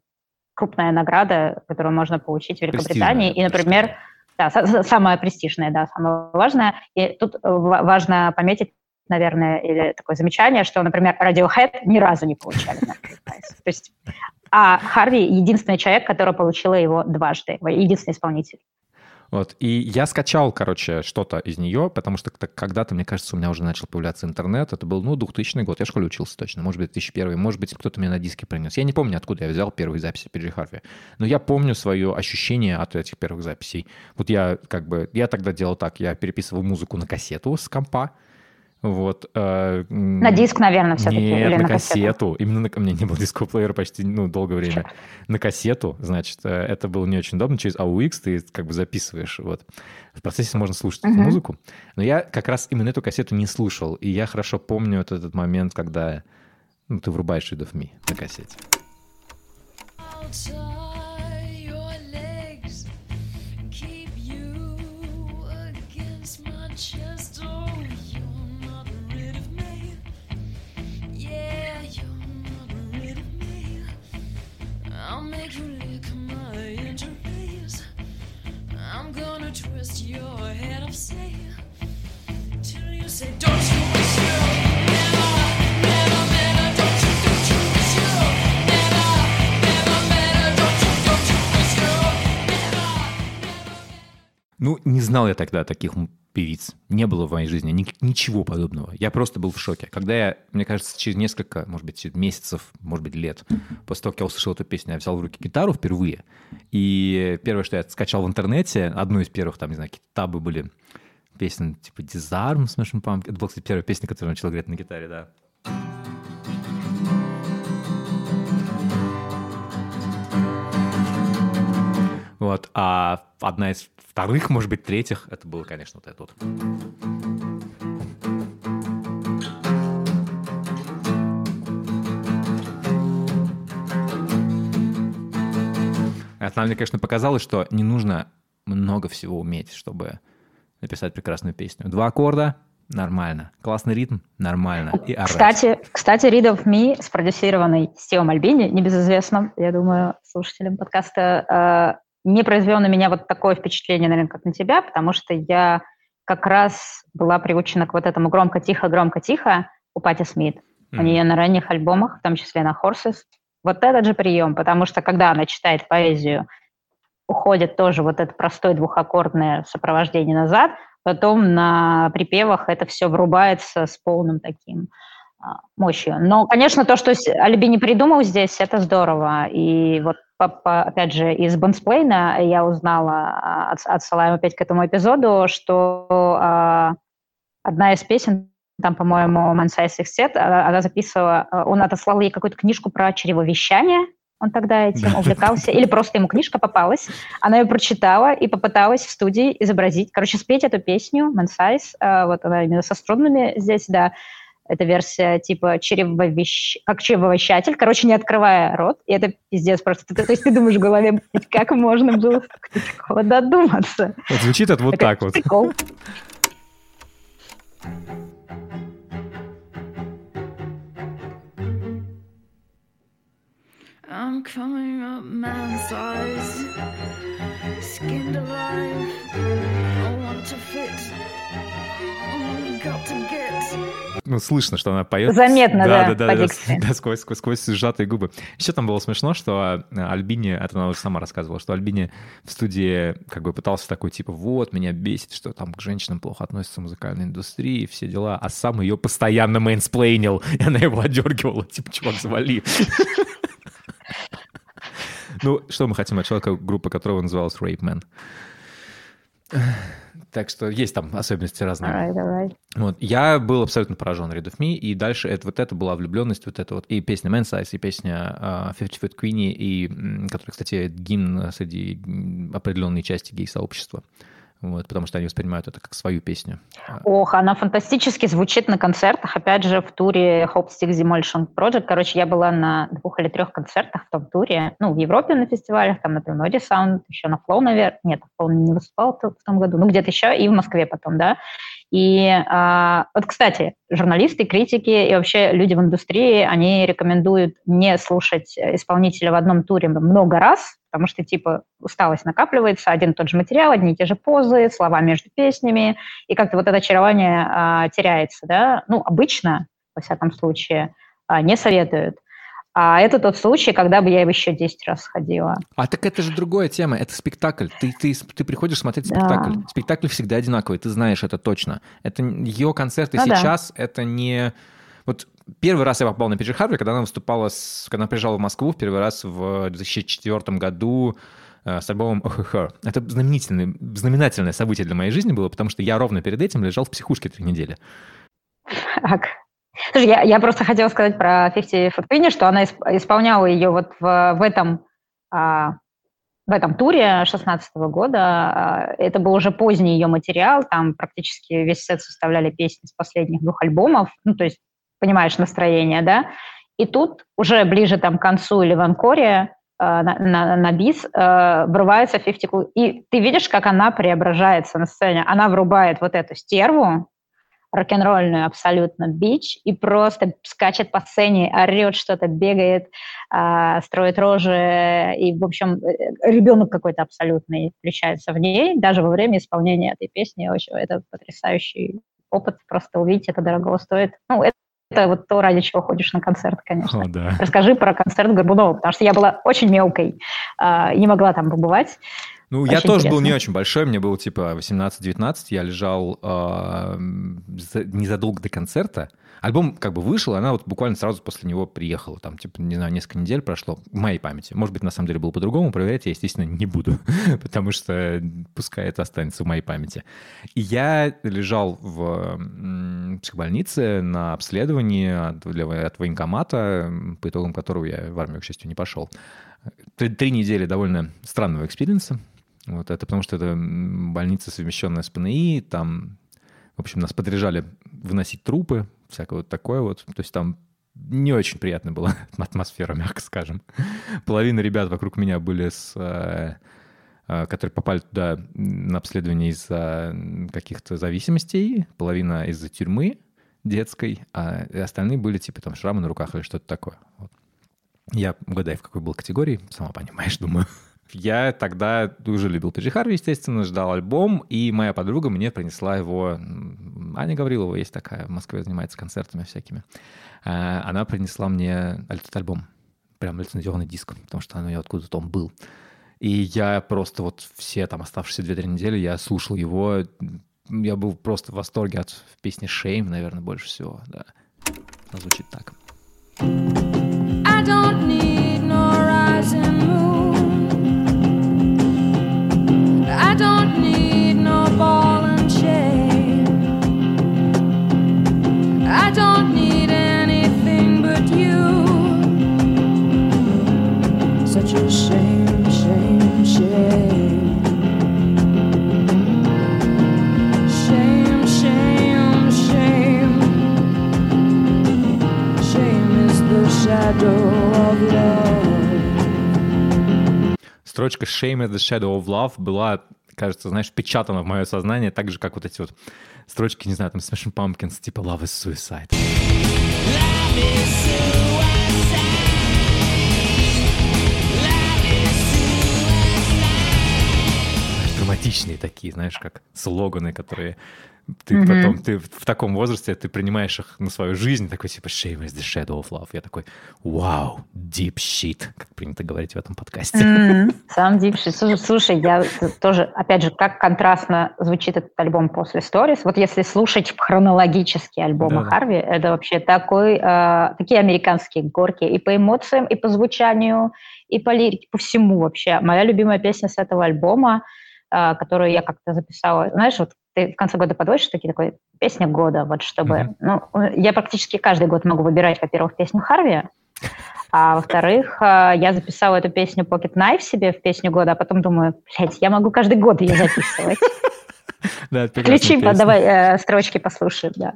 крупная награда, которую можно получить в Великобритании. И, например, да, самая престижная, да, самая важная. И тут важно пометить, наверное, или такое замечание, что, например, Radiohead ни разу не получали Mercury Prize. То есть, а Харви единственный человек, который получил его дважды, единственный исполнитель. Вот. И я скачал, короче, что-то из нее, потому что когда-то, мне кажется, у меня уже начал появляться интернет. Это был, ну, 2000 год. Я в школе учился точно. Может быть, 2001. Может быть, кто-то мне на диске принес. Я не помню, откуда я взял первые записи Пиджи Харви. Но я помню свое ощущение от этих первых записей. Вот я как бы... Я тогда делал так. Я переписывал музыку на кассету с компа. Вот, э, на диск, наверное, все-таки. Нет, или на, на кассету. кассету. Именно на, у меня не было дискового почти ну, долгое время. Черт. На кассету, значит, э, это было не очень удобно. Через AUX ты как бы записываешь. Вот. В процессе можно слушать uh-huh. эту музыку. Но я как раз именно эту кассету не слушал. И я хорошо помню вот этот момент, когда ну, ты врубаешь Read of Me на кассете. Ну, не знал я тогда таких певиц. Не было в моей жизни ни, ничего подобного. Я просто был в шоке. Когда я, мне кажется, через несколько, может быть, месяцев, может быть, лет, после того, как я услышал эту песню, я взял в руки гитару впервые. И первое, что я скачал в интернете, одну из первых, там, не знаю, какие табы были, песни типа «Disarm» Smashing Pumpkins. Это была, кстати, первая песня, которую я начал играть на гитаре, да. Вот. А одна из вторых, может быть, третьих, это было, конечно, вот это вот. Она мне, конечно, показалось, что не нужно много всего уметь, чтобы написать прекрасную песню. Два аккорда — нормально. Классный ритм — нормально. И кстати, кстати, Read of Me, спродюсированный Стивом Альбини, небезызвестным, я думаю, слушателям подкаста, э, не произвел на меня вот такое впечатление, наверное, как на тебя, потому что я как раз была приучена к вот этому громко-тихо, громко-тихо у Патти Смит. Mm-hmm. У нее на ранних альбомах, в том числе на Horses, вот этот же прием, потому что когда она читает поэзию, уходит тоже вот это простое двухаккордное сопровождение назад, потом на припевах это все врубается с полным таким а, мощью. Но, конечно, то, что Альбини придумал здесь, это здорово. И вот, по, по, опять же, из Bandsplain а я узнала, а, отсылаем опять к этому эпизоду, что а, одна из песен там, по-моему, Мансайс Сет, она записывала, он отослал ей какую-то книжку про чревовещание, он тогда этим увлекался, или просто ему книжка попалась, она ее прочитала и попыталась в студии изобразить, короче, спеть эту песню Мансайс, вот она именно со струнными здесь, да, это версия типа чревовещ... как чревовещатель, короче, не открывая рот, и это пиздец просто. То есть ты думаешь в голове, как можно было такого додуматься? Вот звучит это вот так вот. Прикол. I'm coming up man size, skinned alive, I want to fit. Ну, слышно, что она поет. Заметно, да, да, да, да, да, да сквозь, сквозь, сквозь сжатые губы. Еще там было смешно, что э, Альбини, это она уже сама рассказывала, что Альбини в студии как бы пытался такой, типа, вот, меня бесит, что там к женщинам плохо относятся в музыкальной индустрии, все дела, а сам ее постоянно mansplain ил, и она его одергивала, типа, чувак, завали. Ну, что мы хотим от человека, группа которого называлась Rape Man? Так что есть там особенности разные. All right. Вот. Я был абсолютно поражен Rid of Me, и дальше это, вот это была влюбленность, вот это вот, и песня Man Size, и песня uh, Fifty Foot Queenie, и, которая, кстати, гимн среди определенной части гей-сообщества. Uh, вот, потому что они воспринимают это как свою песню. Ох, она фантастически звучит на концертах, опять же, в туре Hope Stick Demolition Project. Короче, я была на двух или трех концертах в том туре, ну, в Европе на фестивалях, там, например, Ноди Sound, еще на Flow, наверное, нет, Flow не выступал в том году, ну, где-то еще, и в Москве потом, да. И а, вот, кстати, журналисты, критики и вообще люди в индустрии, они рекомендуют не слушать исполнителя в одном туре много раз, потому что, типа, усталость накапливается, один и тот же материал, одни и те же позы, слова между песнями, и как-то вот это очарование а, теряется, да. Ну, обычно, во всяком случае, а, не советуют. А это тот случай, когда бы я еще 10 раз сходила. А так это же другая тема, это спектакль. Ты, ты, ты приходишь смотреть спектакль. Да. Спектакль всегда одинаковый, ты знаешь это точно. Это ее концерты ну, сейчас, да. это не... Вот первый раз я попал на Пиджи Харви, когда она выступала, с... когда она приезжала в Москву в первый раз в 2004 году э, с альбомом ОХХ. Это знаменательное, знаменательное событие для моей жизни было, потому что я ровно перед этим лежал в психушке три недели. Так. Слушай, я, я просто хотела сказать про 50 Foot что она исполняла ее вот в, в этом а, в этом туре 16 года. А, это был уже поздний ее материал, там практически весь сет составляли песни с последних двух альбомов, ну, то есть, понимаешь, настроение, да? И тут уже ближе там к концу или в анкоре а, на, на, на бис э, врывается 50 И ты видишь, как она преображается на сцене. Она врубает вот эту стерву, рок-н-ролльную абсолютно бич и просто скачет по сцене, орет что-то, бегает, э, строит рожи, и, в общем, э, ребенок какой-то абсолютный включается в ней, даже во время исполнения этой песни. Очень, это потрясающий опыт, просто увидеть это дорого стоит. Ну, это это вот то, ради чего ходишь на концерт, конечно. О, да. Расскажи про концерт Горбунова, потому что я была очень мелкой э, не могла там побывать. Ну, очень я тоже интересно. был не очень большой, мне было типа 18-19, я лежал э, незадолго до концерта. Альбом как бы вышел, она вот буквально сразу после него приехала. Там, типа, не знаю, несколько недель прошло, в моей памяти. Может быть, на самом деле было по-другому, проверять я, естественно, не буду, потому что пускай это останется в моей памяти. И я лежал в психбольнице на обследовании от, от военкомата, по итогам которого я в армию, к счастью, не пошел. Три, три недели довольно странного experience а, вот это потому что это больница, совмещенная с ПНИ, там, в общем, нас подряжали выносить трупы, всякое вот такое вот. То есть там не очень приятная была атмосфера, мягко скажем. Половина ребят вокруг меня были с э, э, которые попали туда на обследование из-за каких-то зависимостей, половина из-за тюрьмы детской, а остальные были типа там шрамы на руках или что-то такое. Вот. Я угадаю, в какой был категории, сама понимаешь, думаю. Я тогда уже любил Пиджи Харви, естественно, ждал альбом, и моя подруга мне принесла его... Аня Гаврилова есть такая, в Москве занимается концертами всякими. А, она принесла мне этот альбом, прям лицензионный диск, потому что у нее откуда-то он был. И я просто вот все там оставшиеся 2-3 недели я слушал его. Я был просто в восторге от песни «Shame», наверное, больше всего. Да. Она звучит так. I Строчка Shame is the shadow of love была, кажется, знаешь, впечатана в мое сознание, так же, как вот эти вот строчки, не знаю, там Smashing Pumpkins, типа Love is Suicide. Love is suicide. драматичные такие, знаешь, как слоганы, которые ты mm-hmm. потом, ты в таком возрасте, ты принимаешь их на свою жизнь, такой типа «Shame is the shadow of love». Я такой «Вау, deep shit», как принято говорить в этом подкасте. Mm-hmm. Сам deep shit. Слушай, слушай, я тоже, опять же, как контрастно звучит этот альбом после Stories. Вот если слушать хронологически альбомы да. Харви, это вообще такой, э, такие американские горки и по эмоциям, и по звучанию, и по лирике, по всему вообще. Моя любимая песня с этого альбома – а, которую я как-то записала. Знаешь, вот ты в конце года подводишь такие такой песня года, вот чтобы... Mm-hmm. Ну, я практически каждый год могу выбирать, во-первых, песню Харви, а во-вторых, а, я записала эту песню Pocket Knife себе в песню года, а потом думаю, блядь, я могу каждый год ее записывать. Да, Включи, давай э, строчки послушаем, да.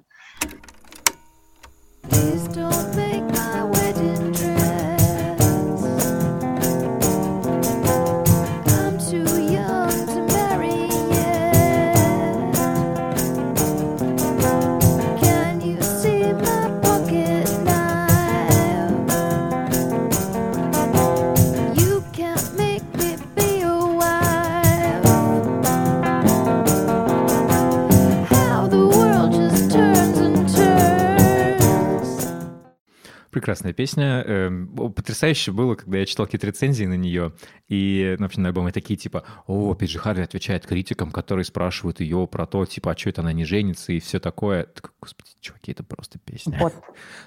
Прекрасная песня. Эм, потрясающе было, когда я читал какие-то рецензии на нее, и, например, на альбоме такие, типа, о, Пиджи Харви отвечает критикам, которые спрашивают ее про то, типа, а что это она не женится и все такое. Так, господи, чуваки, это просто песня. Вот.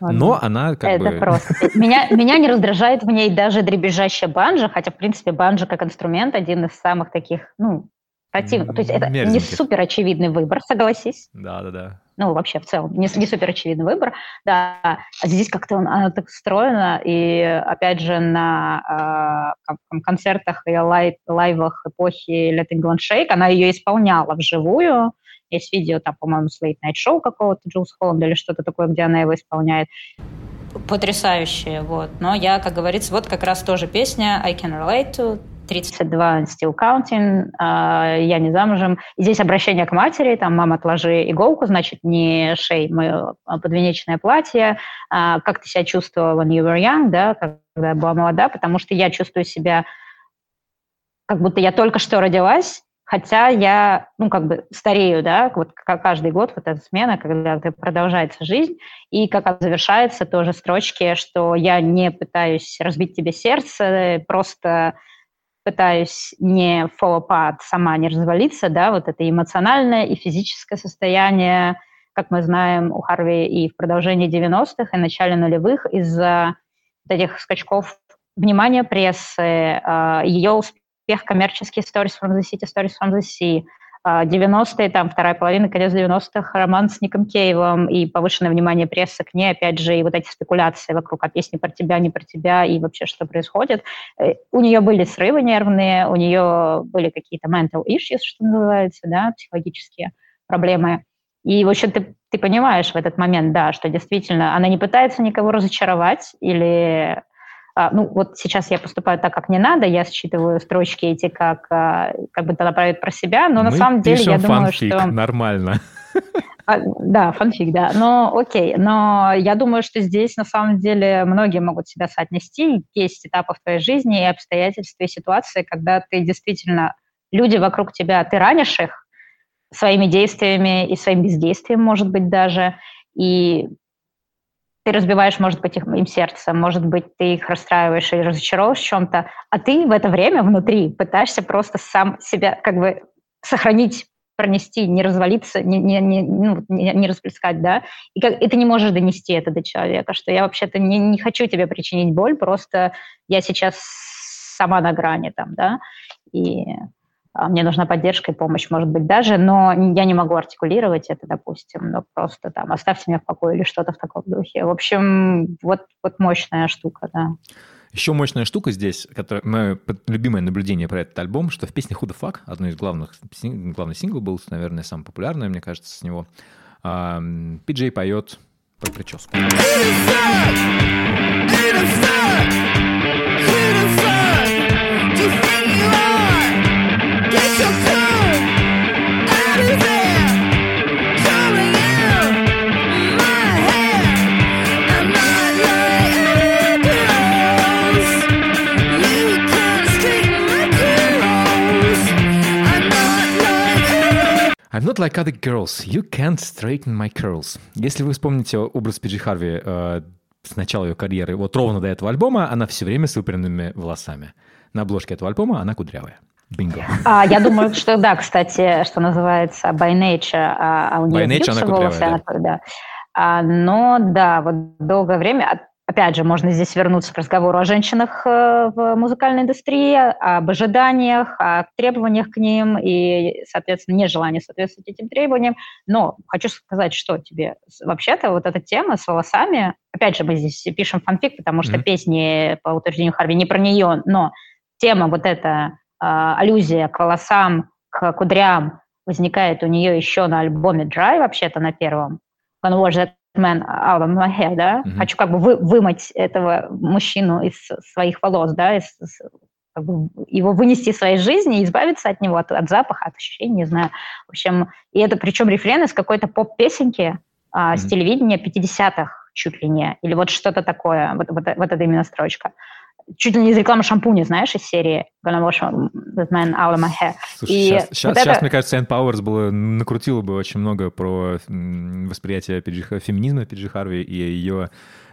Но она как это бы... просто. Меня, меня не раздражает в ней даже дребезжащая банжа, хотя, в принципе, банжа как инструмент один из самых таких, ну, противных. То есть это не супер очевидный выбор, согласись. Да, да, да ну, вообще в целом, не, не супер очевидный выбор, да, а здесь как-то он, она так встроена, и опять же на э, концертах и лай, лайвах эпохи Let England Shake она ее исполняла вживую, есть видео там, по-моему, с Late Night Show какого-то Джулс Холланда или что-то такое, где она его исполняет. Потрясающие, вот. Но я, как говорится, вот как раз тоже песня I Can Relate To, 32 still counting, а, я не замужем. И здесь обращение к матери, там, мама, отложи иголку, значит, не шей мое подвенечное платье, а, как ты себя чувствовала when you were young, да, когда я была молода, потому что я чувствую себя, как будто я только что родилась, хотя я, ну, как бы старею, да, вот каждый год вот эта смена, когда продолжается жизнь, и как завершается тоже строчки, что я не пытаюсь разбить тебе сердце, просто пытаюсь не fall apart, сама не развалиться, да, вот это эмоциональное и физическое состояние, как мы знаем у Харви и в продолжении 90-х, и начале нулевых, из-за этих скачков внимания прессы, а, ее успех коммерческих stories from the city, stories from the sea – 90-е, а, там вторая половина, конец 90-х, роман с Ником Кейвом и повышенное внимание прессы к ней, опять же, и вот эти спекуляции вокруг, а песни про тебя, не про тебя, и вообще, что происходит. Э, у нее были срывы нервные, у нее были какие-то mental issues, что называется, да, психологические проблемы. И, в общем, ты, ты понимаешь в этот момент, да, что действительно она не пытается никого разочаровать или ну, вот сейчас я поступаю так, как не надо, я считываю строчки эти, как, а, как бы она правит про себя, но Мы на самом деле я думаю, фанфик, что... нормально. А, да, фанфик, да. Но окей, но я думаю, что здесь на самом деле многие могут себя соотнести. Есть этапы в твоей жизни и обстоятельства, и ситуации, когда ты действительно, люди вокруг тебя, ты ранишь их своими действиями и своим бездействием, может быть, даже, и ты разбиваешь, может быть, их, им сердце, может быть, ты их расстраиваешь и разочаровываешь в чем-то, а ты в это время внутри пытаешься просто сам себя как бы сохранить пронести, не развалиться, не, не, не, ну, не, не расплескать, да, и, как, и ты не можешь донести это до человека, что я вообще-то не, не хочу тебе причинить боль, просто я сейчас сама на грани там, да, и мне нужна поддержка и помощь, может быть, даже, но я не могу артикулировать это, допустим, но просто там оставьте меня в покое или что-то в таком духе. В общем, вот, вот мощная штука, да. Еще мощная штука здесь, которая мое любимое наблюдение про этот альбом, что в песне Who the Fuck, одной из главных, главный сингл был, наверное, самый популярный, мне кажется, с него, Пиджей поет про прическу. I'm not like other girls. You can't straighten my curls. Если вы вспомните образ Пиджи Харви э, с начала ее карьеры, вот ровно до этого альбома, она все время с выпрямленными волосами. На обложке этого альбома она кудрявая. Бинго. А, я думаю, что да, кстати, что называется by nature, а, а у нее by nature она волосы, да. Она, да. А, но да, вот долгое время, Опять же, можно здесь вернуться к разговору о женщинах э, в музыкальной индустрии, об ожиданиях, о требованиях к ним и, соответственно, нежелании соответствовать этим требованиям. Но хочу сказать, что тебе вообще-то вот эта тема с волосами, опять же, мы здесь пишем фанфик, потому что mm-hmm. песни по утверждению Харви не про нее, но тема вот эта э, аллюзия к волосам, к кудрям возникает у нее еще на альбоме Dry, вообще-то на первом. When was that out of my hair, да, хочу как бы вы, вымыть этого мужчину из своих волос, да, из, как бы его вынести из своей жизни, избавиться от него, от, от запаха, от ощущений, не знаю. В общем, и это причем рефрен из какой-то поп-песенки а, mm-hmm. с телевидения 50-х чуть ли не, или вот что-то такое, вот, вот, вот эта именно строчка чуть ли не из рекламы шампуня, знаешь, из серии Gonna wash that man out of my hair. Слушай, и сейчас, сейчас, вот сейчас это... мне кажется, Энн Пауэрс было, накрутила бы очень много про восприятие PG, феминизма Пиджи Харви и ее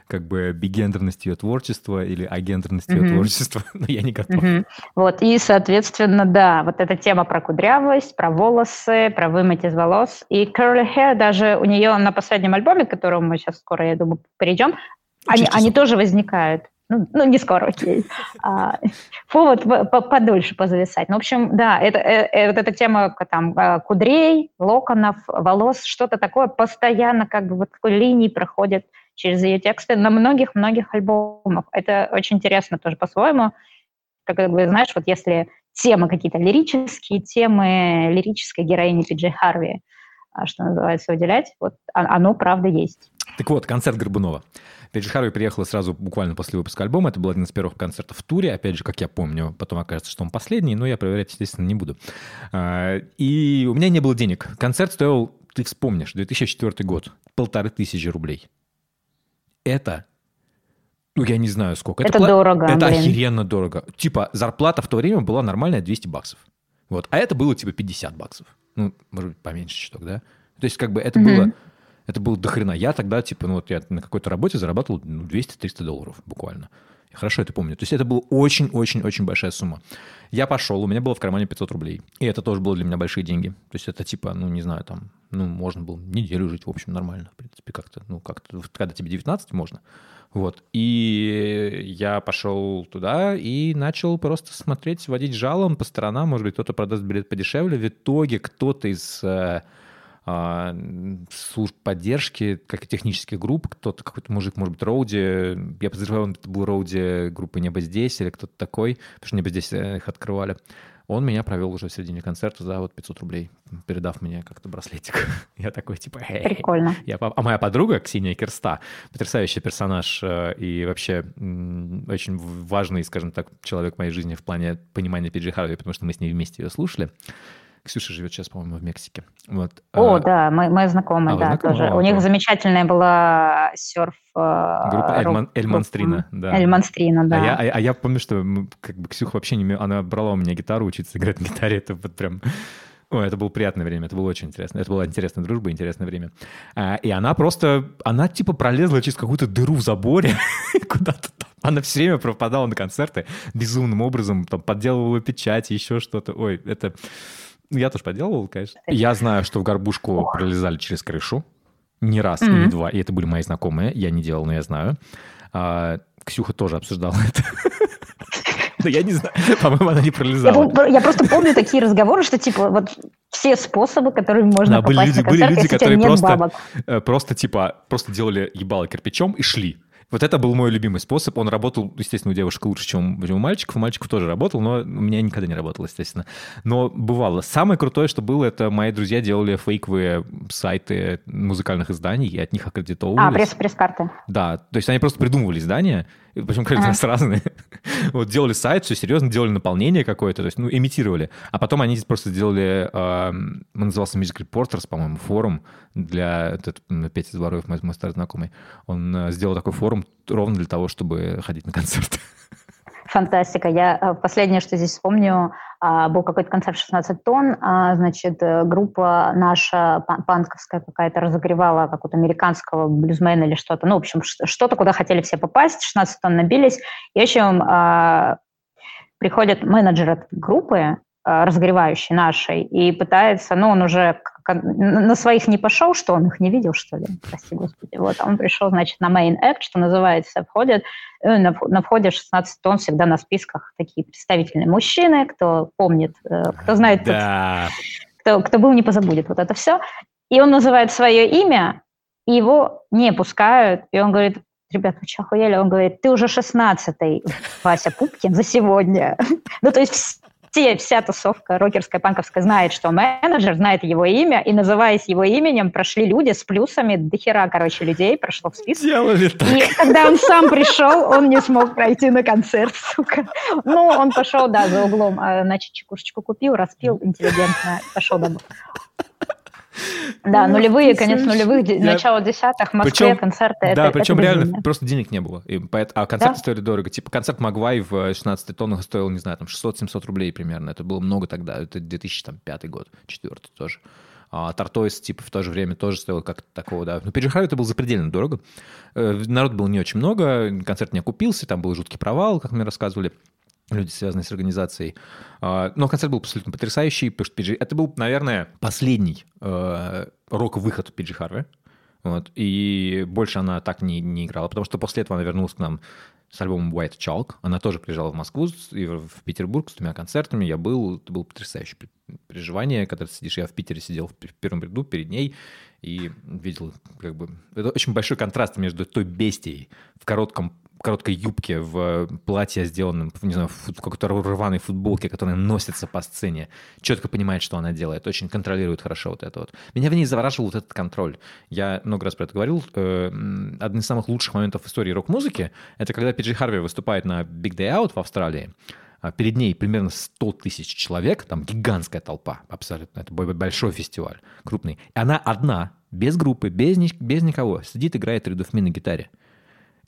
как бы бигендерность ее творчества или агендерность ее mm-hmm. творчества, но я не готов. Mm-hmm. Вот, и, соответственно, да, вот эта тема про кудрявость, про волосы, про вымыть из волос. И Curly Hair даже у нее на последнем альбоме, к которому мы сейчас скоро, я думаю, перейдем, они, они тоже возникают. Ну, ну, не скоро, окей. А, повод подольше позависать. Ну, в общем, да, это, э, э, вот эта тема там а, кудрей, локонов, волос, что-то такое постоянно как бы вот такой линии проходит через ее тексты на многих-многих альбомах. Это очень интересно тоже по-своему. Как бы, знаешь, вот если темы какие-то лирические, темы лирической героини Пиджей Харви, что называется, выделять, вот оно правда есть. Так вот, концерт Горбунова. Пейдж Харви приехала сразу буквально после выпуска альбома. Это был один из первых концертов в туре. Опять же, как я помню, потом окажется, что он последний, но я проверять, естественно, не буду. А, и у меня не было денег. Концерт стоил, ты вспомнишь, 2004 год. Полторы тысячи рублей. Это ну, я не знаю, сколько. Это, это дорого. Это блин. охеренно дорого. Типа, зарплата в то время была нормальная 200 баксов. Вот. А это было типа 50 баксов. Ну, может быть, поменьше чуток, да? То есть, как бы это mm-hmm. было это было дохрена. Я тогда, типа, ну вот я на какой-то работе зарабатывал ну, 200-300 долларов буквально. Я хорошо это помню. То есть это была очень-очень-очень большая сумма. Я пошел, у меня было в кармане 500 рублей. И это тоже было для меня большие деньги. То есть это типа, ну, не знаю, там, ну, можно было неделю жить, в общем, нормально. В принципе, как-то, ну, как-то, когда тебе 19, можно. Вот. И я пошел туда и начал просто смотреть, водить жалом по сторонам. Может быть, кто-то продаст билет подешевле. В итоге кто-то из э, служб поддержки, как и технических групп. Кто-то, какой-то мужик, может быть, Роуди. Я подозреваю, это был Роуди группы «Небо здесь» или кто-то такой, потому что «Небо здесь» их открывали. Он меня провел уже в середине концерта за вот 500 рублей, передав мне как-то браслетик. Я такой, типа, Эй. Прикольно. Я, а моя подруга, Ксения Кирста, потрясающий персонаж э, и вообще очень важный, скажем так, человек в моей жизни в плане понимания Пиджи Харви, потому что мы с ней вместе ее слушали. Ксюша живет сейчас, по-моему, в Мексике. Вот. О, а, да, мы, мы знакомы, а, да, знакомы? тоже. О, У них замечательная была серф... Э, Группа Эль, Эль Монстрина, да. Эль Монстрина, да. А я, а, а я помню, что как бы Ксюха вообще не... Она брала у меня гитару, учиться играть на гитаре, это вот прям... Ой, это было приятное время, это было очень интересно. Это была интересная дружба, интересное время. А, и она просто, она типа пролезла через какую-то дыру в заборе куда-то там. Она все время пропадала на концерты безумным образом, там подделывала печать, еще что-то. Ой, это... Я тоже поделывал, конечно. Я знаю, что в горбушку пролезали через крышу. Не раз mm-hmm. не два. И это были мои знакомые. Я не делал, но я знаю. А, Ксюха тоже обсуждала это. Но я не знаю. По-моему, она не пролезала. Я, я просто помню такие разговоры, что типа вот все способы, которые можно да, попасть были люди, на концерт, были люди, которые просто, э, просто типа просто делали ебало кирпичом и шли. Вот это был мой любимый способ. Он работал, естественно, у девушек лучше, чем у мальчиков. У мальчиков тоже работал, но у меня никогда не работал, естественно. Но бывало. Самое крутое, что было, это мои друзья делали фейковые сайты музыкальных изданий, и от них аккредитовывались. А, пресс пресс-карты. Да, то есть они просто придумывали издания, причем каждый раз разные. вот делали сайт, все серьезно, делали наполнение какое-то, то есть, ну, имитировали. А потом они просто сделали, э, он назывался Music Reporters, по-моему, форум для, этот, Петя Дворов, мой, мой старый знакомый, он э, сделал такой форум ровно для того, чтобы ходить на концерты. Фантастика. Я э, последнее, что здесь вспомню, был какой-то концерт 16 тонн, а, значит, э, группа наша панковская какая-то разогревала какого-то американского блюзмена или что-то, ну, в общем, что-то, куда хотели все попасть, 16 тонн набились, и, в общем, а, приходит менеджер этой группы, разогревающий нашей, и пытается, ну, он уже на своих не пошел, что он их не видел, что ли, прости господи. Вот, он пришел, значит, на main act, что называется, входит, э, на, входе 16 тонн всегда на списках такие представительные мужчины, кто помнит, э, кто знает, да. кто, кто был, не позабудет вот это все. И он называет свое имя, и его не пускают, и он говорит, ребят, вы что, охуели? Он говорит, ты уже 16-й, Вася Пупкин, за сегодня. ну, то есть все, вся тусовка рокерская, панковская знает, что менеджер, знает его имя, и называясь его именем, прошли люди с плюсами, до хера, короче, людей прошло в список. Делали так. И когда он сам пришел, он не смог пройти на концерт, сука. Ну, он пошел, да, за углом, а, значит, чекушечку купил, распил интеллигентно, пошел домой. Да, нулевые, конец нулевых, я... начало десятых, в Москве причем, концерты. Да, это, причем это реально просто денег не было. И, а концерты да? стоили дорого. Типа концерт Магвай в 16 тоннах стоил, не знаю, там 600-700 рублей примерно. Это было много тогда. Это 2005 год, четвертый тоже. А Тартойс, типа, в то же время тоже стоил как такого, да. Но Пережихаю это было запредельно дорого. Э, народ было не очень много, концерт не окупился, там был жуткий провал, как мне рассказывали люди, связанные с организацией. А, но концерт был абсолютно потрясающий, потому что PG... это был, наверное, последний э, рок-выход Пиджи Харви. Вот, и больше она так не, не играла, потому что после этого она вернулась к нам с альбомом White Chalk. Она тоже приезжала в Москву и в Петербург с двумя концертами. Я был, это было потрясающее переживание, когда ты сидишь. Я в Питере сидел в первом ряду перед ней и видел, как бы... Это очень большой контраст между той бестией в коротком короткой юбке, в платье, сделанном, не знаю, в какой-то рваной футболке, которая носится по сцене, четко понимает, что она делает, очень контролирует хорошо вот это вот. Меня в ней завораживал вот этот контроль. Я много раз про это говорил. Э, один из самых лучших моментов в истории рок-музыки — это когда Пиджи Харви выступает на Big Day Out в Австралии, а перед ней примерно 100 тысяч человек, там гигантская толпа, абсолютно, это большой фестиваль, крупный. И она одна, без группы, без, без никого, сидит, играет рядовми на гитаре.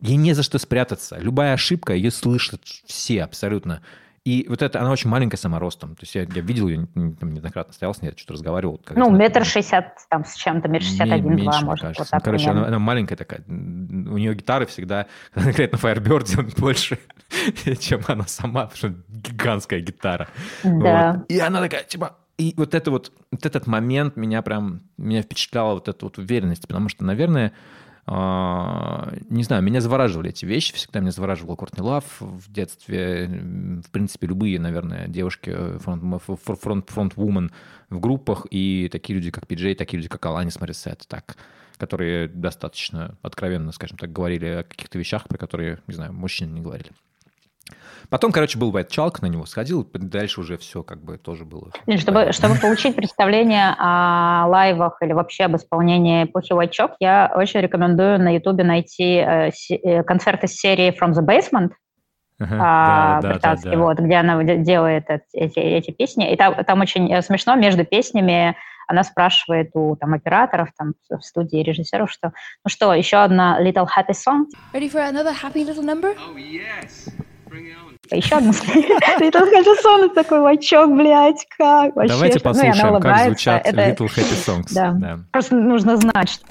Ей не за что спрятаться. Любая ошибка, ее слышат все абсолютно. И вот это, она очень маленькая саморостом. То есть я, я видел ее, там, неоднократно стоял с ней, что-то разговаривал. Ну, метр шестьдесят там с чем-то, метр шестьдесят один, два, может. Кажется. Вот так, ну, короче, она, она маленькая такая. У нее гитары всегда, конкретно Firebird, он больше, чем она сама, потому что гигантская гитара. Да. Вот. И она такая, типа, и вот это вот, вот этот момент меня прям, меня впечатляла вот эта вот уверенность, потому что, наверное, не знаю, меня завораживали эти вещи, всегда меня завораживал Кортни Лав в детстве. В принципе, любые, наверное, девушки, фронт, фронт, фронт woman в группах, и такие люди, как Пиджей, такие люди, как Аланис Морисет, так, которые достаточно откровенно, скажем так, говорили о каких-то вещах, про которые, не знаю, мужчины не говорили. Потом, короче, был White Chalk, на него сходил, дальше уже все как бы тоже было. Чтобы, чтобы получить представление о лайвах или вообще об исполнении эпохи White Chalk, я очень рекомендую на Ютубе найти э, э, концерты серии From the Basement, uh-huh, а, да, британский, да, да, вот, где она делает эти, эти песни. И там, там очень э, смешно, между песнями она спрашивает у там, операторов там, в студии режиссеров, что ну что, еще одна Little Happy Song? Ready for another happy little number? Oh, yes. Еще одну тут хочу сон, такой лачок, блядь, как вообще. Давайте ну, послушаем, как звучат Little Happy Songs. Просто нужно знать, что...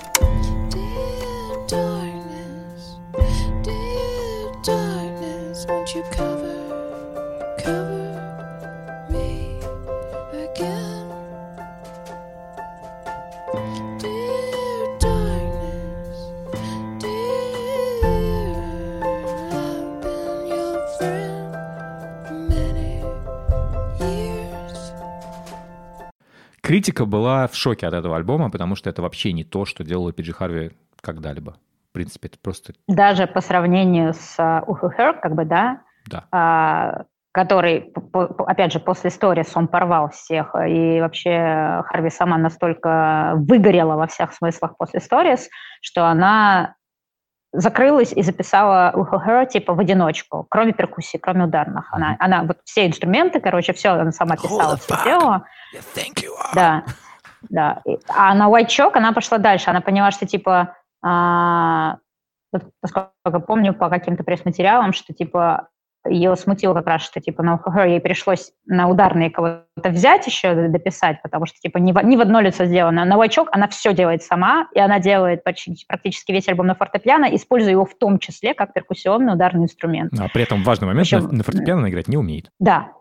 Критика была в шоке от этого альбома, потому что это вообще не то, что делала Пиджи Харви когда-либо. В принципе, это просто... Даже по сравнению с uh, Her, как бы, да? Да. А, который, опять же, после Stories он порвал всех, и вообще Харви сама настолько выгорела во всех смыслах после Stories, что она закрылась и записала Her типа в одиночку, кроме перкуссии, кроме ударных. Она, она вот все инструменты, короче, все она сама писала, все делала. Да, да. А на White Chalk она пошла дальше. Она поняла, что типа, а, поскольку помню по каким-то пресс-материалам, что типа ее смутило как раз, что типа на УХХ ей пришлось на ударные кого-то взять еще, дописать, потому что типа не в, не в одно лицо сделано. На Вайчок она все делает сама, и она делает почти, практически весь альбом на фортепиано, используя его в том числе как перкуссионный ударный инструмент. А при этом важный момент, Причем, на фортепиано она играть не умеет. Да,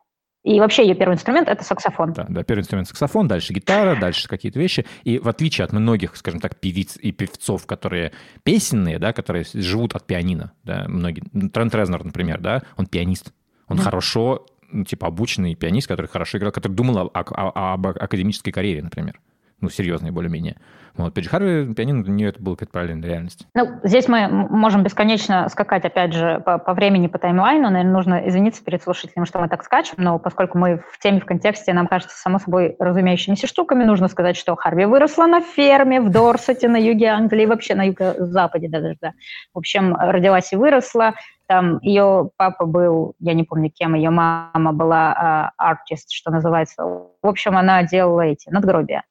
и вообще ее первый инструмент – это саксофон. Да, да, первый инструмент – саксофон, дальше гитара, дальше какие-то вещи. И в отличие от многих, скажем так, певиц и певцов, которые песенные, да, которые живут от пианино, да, многие, Трент Резнер, например, да, он пианист. Он mm. хорошо, ну, типа, обученный пианист, который хорошо играл, который думал о, о, о, об академической карьере, например. Ну, серьезной более-менее. Вот, Пейдж Харви, пианино для нее это было как параллельная реальность. Ну, здесь мы можем бесконечно скакать, опять же, по, по времени, по таймлайну. Наверное, нужно извиниться перед слушателем, что мы так скачем, но поскольку мы в теме, в контексте, нам кажется, само собой разумеющимися штуками, нужно сказать, что Харви выросла на ферме в Дорсете, на юге Англии, вообще на юго-западе даже, да. В общем, родилась и выросла. Там ее папа был, я не помню кем, ее мама была артист, что называется. В общем, она делала эти надгробия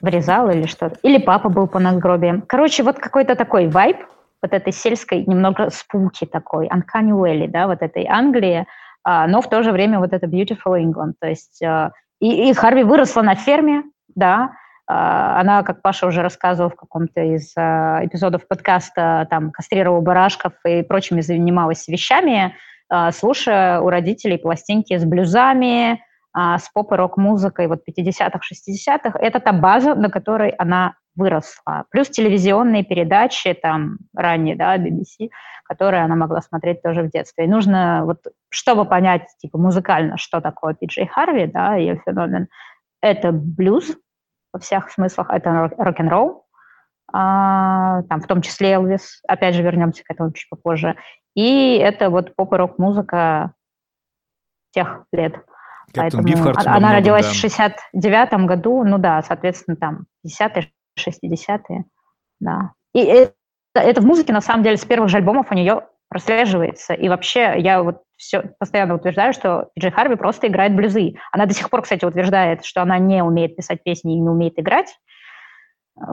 вырезал или что-то. Или папа был по надгробиям. Короче, вот какой-то такой вайб вот этой сельской, немного спуки такой, Uncanny Valley, да, вот этой Англии, а, но в то же время вот это Beautiful England. То есть а, и, и Харви выросла на ферме, да, а, она, как Паша уже рассказывал в каком-то из эпизодов подкаста, там, кастрировала барашков и прочими занималась вещами, слушая у родителей пластинки с блюзами, а, с поп и рок-музыкой вот 50-х, 60-х. Это та база, на которой она выросла. Плюс телевизионные передачи, там, ранние, да, BBC, которые она могла смотреть тоже в детстве. И нужно, вот, чтобы понять, типа, музыкально, что такое Пиджей Харви, да, ее феномен, это блюз во всех смыслах, это рок-н-ролл, а, там, в том числе Элвис, опять же, вернемся к этому чуть попозже, и это вот поп и рок-музыка тех лет. Поэтому Бифхард она много, родилась да. в 69 году, ну да, соответственно, там 50-е, 60-е, да. И это, это в музыке, на самом деле, с первых же альбомов у нее прослеживается. И вообще, я вот все постоянно утверждаю, что Джей Харви просто играет блюзы. Она до сих пор, кстати, утверждает, что она не умеет писать песни и не умеет играть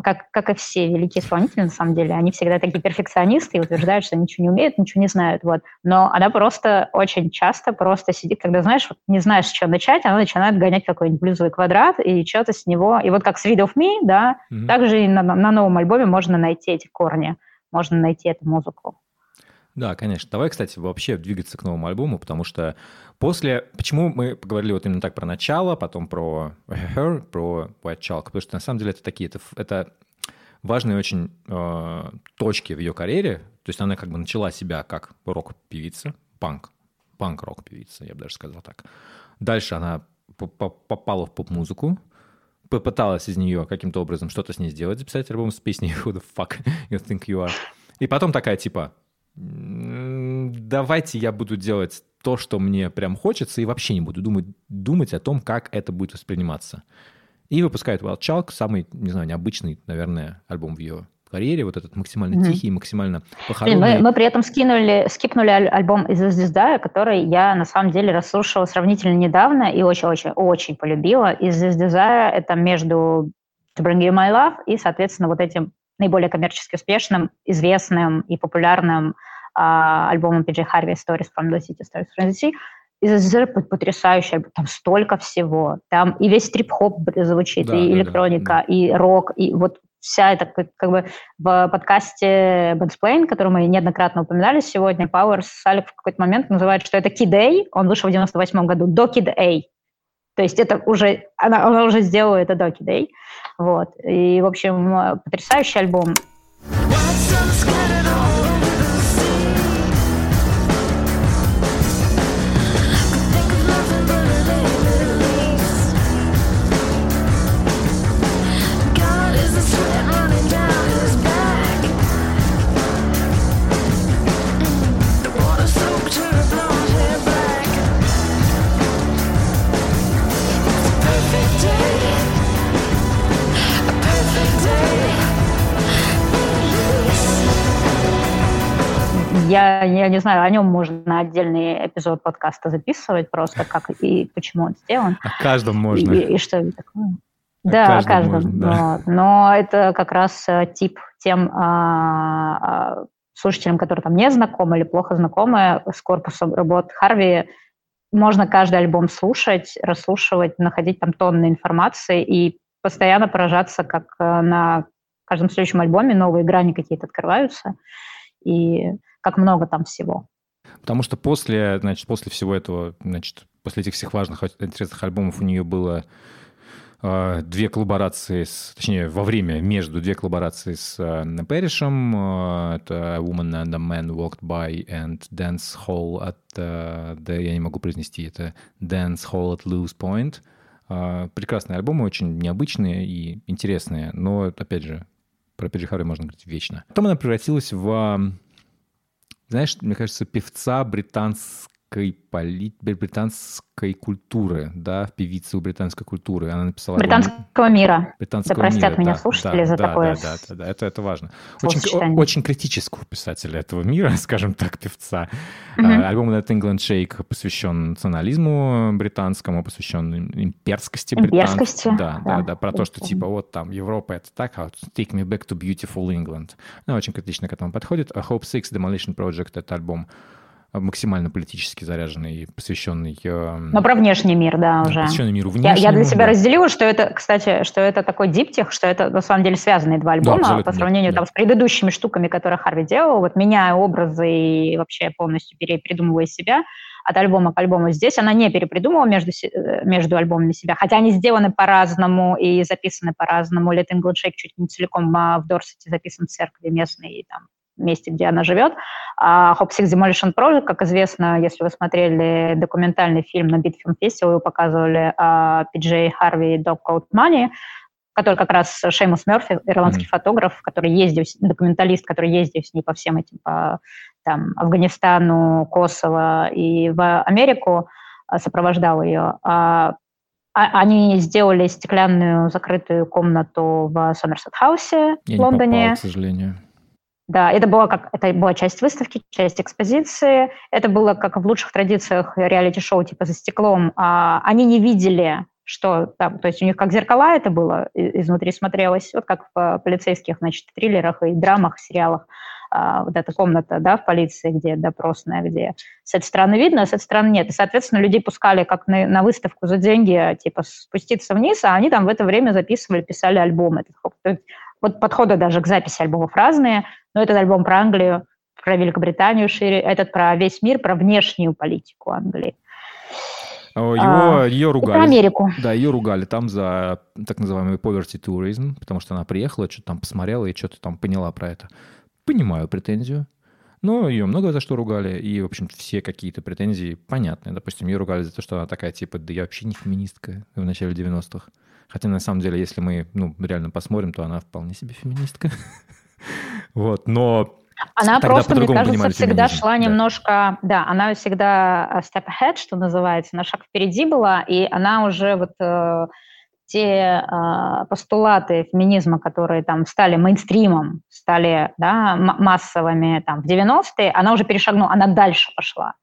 как, как и все великие исполнители, на самом деле, они всегда такие перфекционисты и утверждают, что ничего не умеют, ничего не знают. Вот. Но она просто очень часто просто сидит, когда, знаешь, вот не знаешь, с чего начать, она начинает гонять какой-нибудь блюзовый квадрат и что-то с него. И вот как с Read of Me, да, mm-hmm. также и на, на новом альбоме можно найти эти корни, можно найти эту музыку. Да, конечно. Давай, кстати, вообще двигаться к новому альбому, потому что после... Почему мы поговорили вот именно так про начало, потом про Her, про White Chalk? Потому что на самом деле это такие... Это, это важные очень э, точки в ее карьере. То есть она как бы начала себя как рок-певица, панк, панк-рок-певица, я бы даже сказал так. Дальше она попала в поп-музыку, попыталась из нее каким-то образом что-то с ней сделать, записать альбом с песней «Who the fuck you think you are?» И потом такая типа «Давайте я буду делать то, что мне прям хочется, и вообще не буду думать, думать о том, как это будет восприниматься». И выпускает Wild Chalk, самый, не знаю, необычный, наверное, альбом в ее карьере, вот этот максимально mm-hmm. тихий, максимально похоронный. Мы, мы при этом скинули, скипнули альбом из «Звезда», который я на самом деле расслушала сравнительно недавно и очень-очень-очень полюбила. Из «Звезда» это между «To Bring You My Love» и, соответственно, вот этим наиболее коммерчески успешным, известным и популярным альбомом Пиджей Харви «Stories from the City, Stories from the Sea», из СССР потрясающий, там столько всего. Там и весь трип-хоп звучит, да, и да, электроника, да, да. и рок, и вот вся эта, как, как бы в подкасте Bandsplain, который мы неоднократно упоминали сегодня, Powers Салик в какой-то момент называет, что это Kid A, он вышел в 98 году, до Kid A. То есть это уже, она, она уже сделала это до Kid A. Вот. И, в общем, потрясающий альбом. Я, я не знаю, о нем можно отдельный эпизод подкаста записывать, просто как и почему он сделан. О каждом можно. И, и что такое. О да, каждом о каждом. Можно, да. Но, но это как раз э, тип тем а, а, слушателям, которые там не знакомы или плохо знакомы с корпусом работ Харви, можно каждый альбом слушать, расслушивать, находить там тонны информации и постоянно поражаться, как э, на каждом следующем альбоме новые грани какие-то открываются. И как много там всего. Потому что после, значит, после всего этого, значит, после этих всех важных, интересных альбомов у нее было э, две коллаборации, с, точнее, во время, между две коллаборации с э, Пэришем. Э, это Woman and a Man Walked By and Dance Hall at... Э, да, я не могу произнести это. Dance Hall at Loose Point. Э, прекрасные альбомы, очень необычные и интересные, но, опять же, про Харви можно говорить вечно. Потом она превратилась в знаешь, мне кажется, певца британской поли... британской культуры, да, у британской культуры. Она написала... Британского мира. Британского да простят мира, меня да, слушатели да, за да, такое. Да, да, да, да, это, это важно. Очень, очень критического писателя этого мира, скажем так, певца. Mm-hmm. Альбом That England Shake посвящен национализму британскому, посвящен имперскости британской. Имперскости. Да, да, да, да, про то, что типа вот там Европа это так, а Take Me Back to Beautiful England. Она очень критично к этому подходит. A Hope Six Demolition Project — это альбом максимально политически заряженный, посвященный... Э, Но про внешний мир, да, уже. Посвященный миру внешнему. Я, я для себя да. разделила, что это, кстати, что это такой диптих, что это на самом деле связанные два альбома да, по сравнению да. там, с предыдущими штуками, которые Харви делал, вот меняя образы и вообще полностью перепридумывая себя от альбома к альбому. Здесь она не перепридумывала между, э, между альбомами себя, хотя они сделаны по-разному и записаны по-разному. Let England Shake чуть не целиком а в Дорсете записан в церкви местной, и там месте, где она живет. А Hope Six Demolition Project, как известно, если вы смотрели документальный фильм на Битфильм Фестивале, его показывали а, Пиджей Харви и Coat Money, который как раз Шеймус Мерфи, ирландский mm-hmm. фотограф, который ездил, документалист, который ездил с ней по всем этим, по там, Афганистану, Косово и в Америку, а, сопровождал ее. А, они сделали стеклянную закрытую комнату в Сомерсет-хаусе в Лондоне. попал, к сожалению. Да, это была как это была часть выставки, часть экспозиции. Это было как в лучших традициях реалити-шоу типа за стеклом. А, они не видели, что там, то есть у них как зеркала это было изнутри смотрелось, вот как в полицейских, значит, триллерах и драмах, сериалах. А, вот эта комната, да, в полиции, где допросная, где с этой стороны видно, а с этой стороны нет. И, соответственно, людей пускали как на, на выставку за деньги, типа спуститься вниз, а они там в это время записывали, писали альбом. Вот подходы даже к записи альбомов разные, но этот альбом про Англию, про Великобританию шире, этот про весь мир, про внешнюю политику Англии. Его, а, ее ругали. Про Америку. Да, ее ругали там за так называемый poverty tourism, потому что она приехала, что-то там посмотрела и что-то там поняла про это. Понимаю претензию. Но ее много за что ругали, и, в общем, все какие-то претензии понятные. Допустим, ее ругали за то, что она такая, типа, да я вообще не феминистка в начале 90-х. Хотя, на самом деле, если мы, ну, реально посмотрим, то она вполне себе феминистка. Вот, но она Тогда просто, мне кажется, всегда шла да. немножко, да, она всегда э, step ahead, что называется, на шаг впереди была, и она уже вот э, те э, постулаты феминизма, которые там стали мейнстримом, стали да, массовыми там в 90-е, она уже перешагнула, она дальше пошла.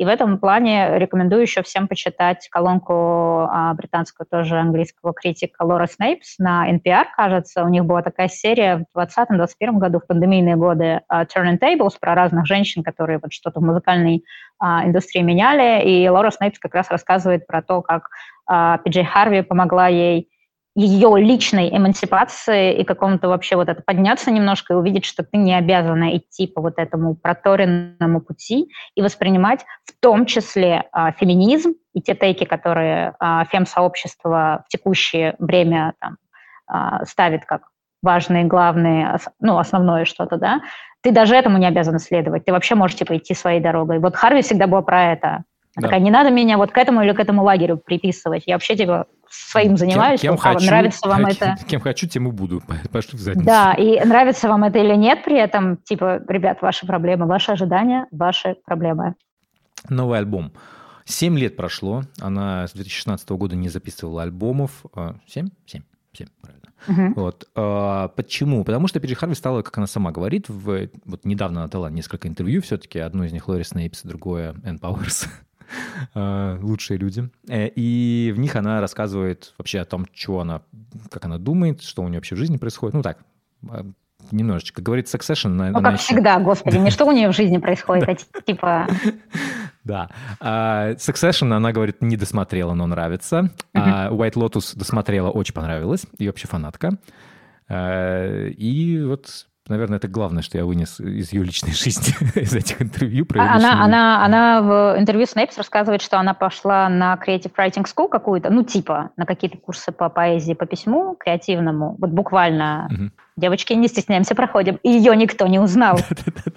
И в этом плане рекомендую еще всем почитать колонку а, британского тоже английского критика Лора Снейпс на NPR, кажется. У них была такая серия в 2020-2021 году, в пандемийные годы, uh, Tables про разных женщин, которые вот что-то в музыкальной а, индустрии меняли. И Лора Снейпс как раз рассказывает про то, как а, Пиджей Харви помогла ей ее личной эмансипации и какому-то вообще вот это подняться немножко и увидеть, что ты не обязана идти по вот этому проторенному пути и воспринимать в том числе а, феминизм и те тейки, которые а, фем-сообщество в текущее время там, а, ставит как важные, главные, ну, основное что-то, да, ты даже этому не обязан следовать, ты вообще можешь, типа, идти своей дорогой. Вот Харви всегда была про это. Да. Такая, не надо меня вот к этому или к этому лагерю приписывать. Я вообще, типа, своим занимаюсь, кем, кем хочу, нравится вам это. Кем хочу, тем и буду. Пошли в задницу. Да, и нравится вам это или нет при этом, типа, ребят, ваши проблемы, ваши ожидания, ваши проблемы. Новый альбом. Семь лет прошло, она с 2016 года не записывала альбомов. А, семь? Семь. Семь, правильно. Uh-huh. Вот. А, почему? Потому что Пиджи Харви стала, как она сама говорит, в, вот недавно она дала несколько интервью все-таки, одно из них Лори Снейпс, другое Энн Пауэрс. Э, лучшие люди. Э, и в них она рассказывает вообще о том, что она, как она думает, что у нее вообще в жизни происходит. Ну так, э, немножечко. Говорит Succession. Ну, как еще... всегда, господи, не что у нее в жизни происходит, а типа... Да. Uh, Succession, она говорит, не досмотрела, но нравится. White Lotus досмотрела, очень понравилась. И вообще фанатка. Uh, и вот наверное, это главное, что я вынес из ее личной жизни, из этих интервью. Про она, она, она в интервью с Нейпс рассказывает, что она пошла на Creative Writing School какую-то, ну, типа, на какие-то курсы по поэзии, по письму креативному, вот буквально. Угу. Девочки, не стесняемся, проходим. И ее никто не узнал.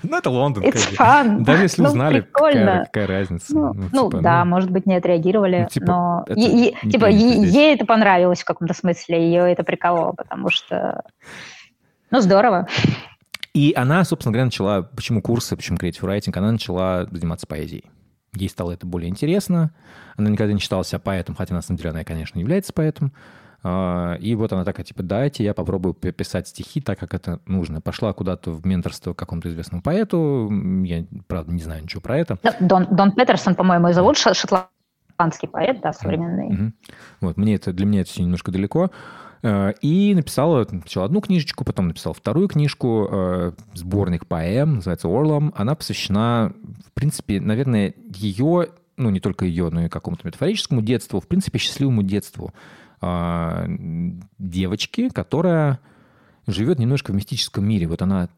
Ну, это Лондон. It's fun. Даже если ну, узнали, какая разница? Ну, ну, ну типа, да, может быть, не отреагировали, но... Типа, ей это понравилось в каком-то смысле, ее это прикололо, потому что ну, здорово. И она, собственно говоря, начала, почему курсы, почему creative writing, она начала заниматься поэзией. Ей стало это более интересно. Она никогда не считала себя поэтом, хотя на самом деле она, конечно, является поэтом. А, и вот она такая, типа, дайте я попробую писать стихи так, как это нужно. Пошла куда-то в менторство к какому-то известному поэту. Я, правда, не знаю ничего про это. Дон, Дон Петерсон, по-моему, и зовут шотландский поэт, да, современный. Mm-hmm. Вот, мне это, для меня это все немножко далеко. Э, и написала сначала одну книжечку, потом написала вторую книжку, э, сборник поэм, называется «Орлом». Она посвящена, в принципе, наверное, ее, ну, не только ее, но и какому-то метафорическому детству, в принципе, счастливому детству э, девочки, которая живет немножко в мистическом мире. Вот она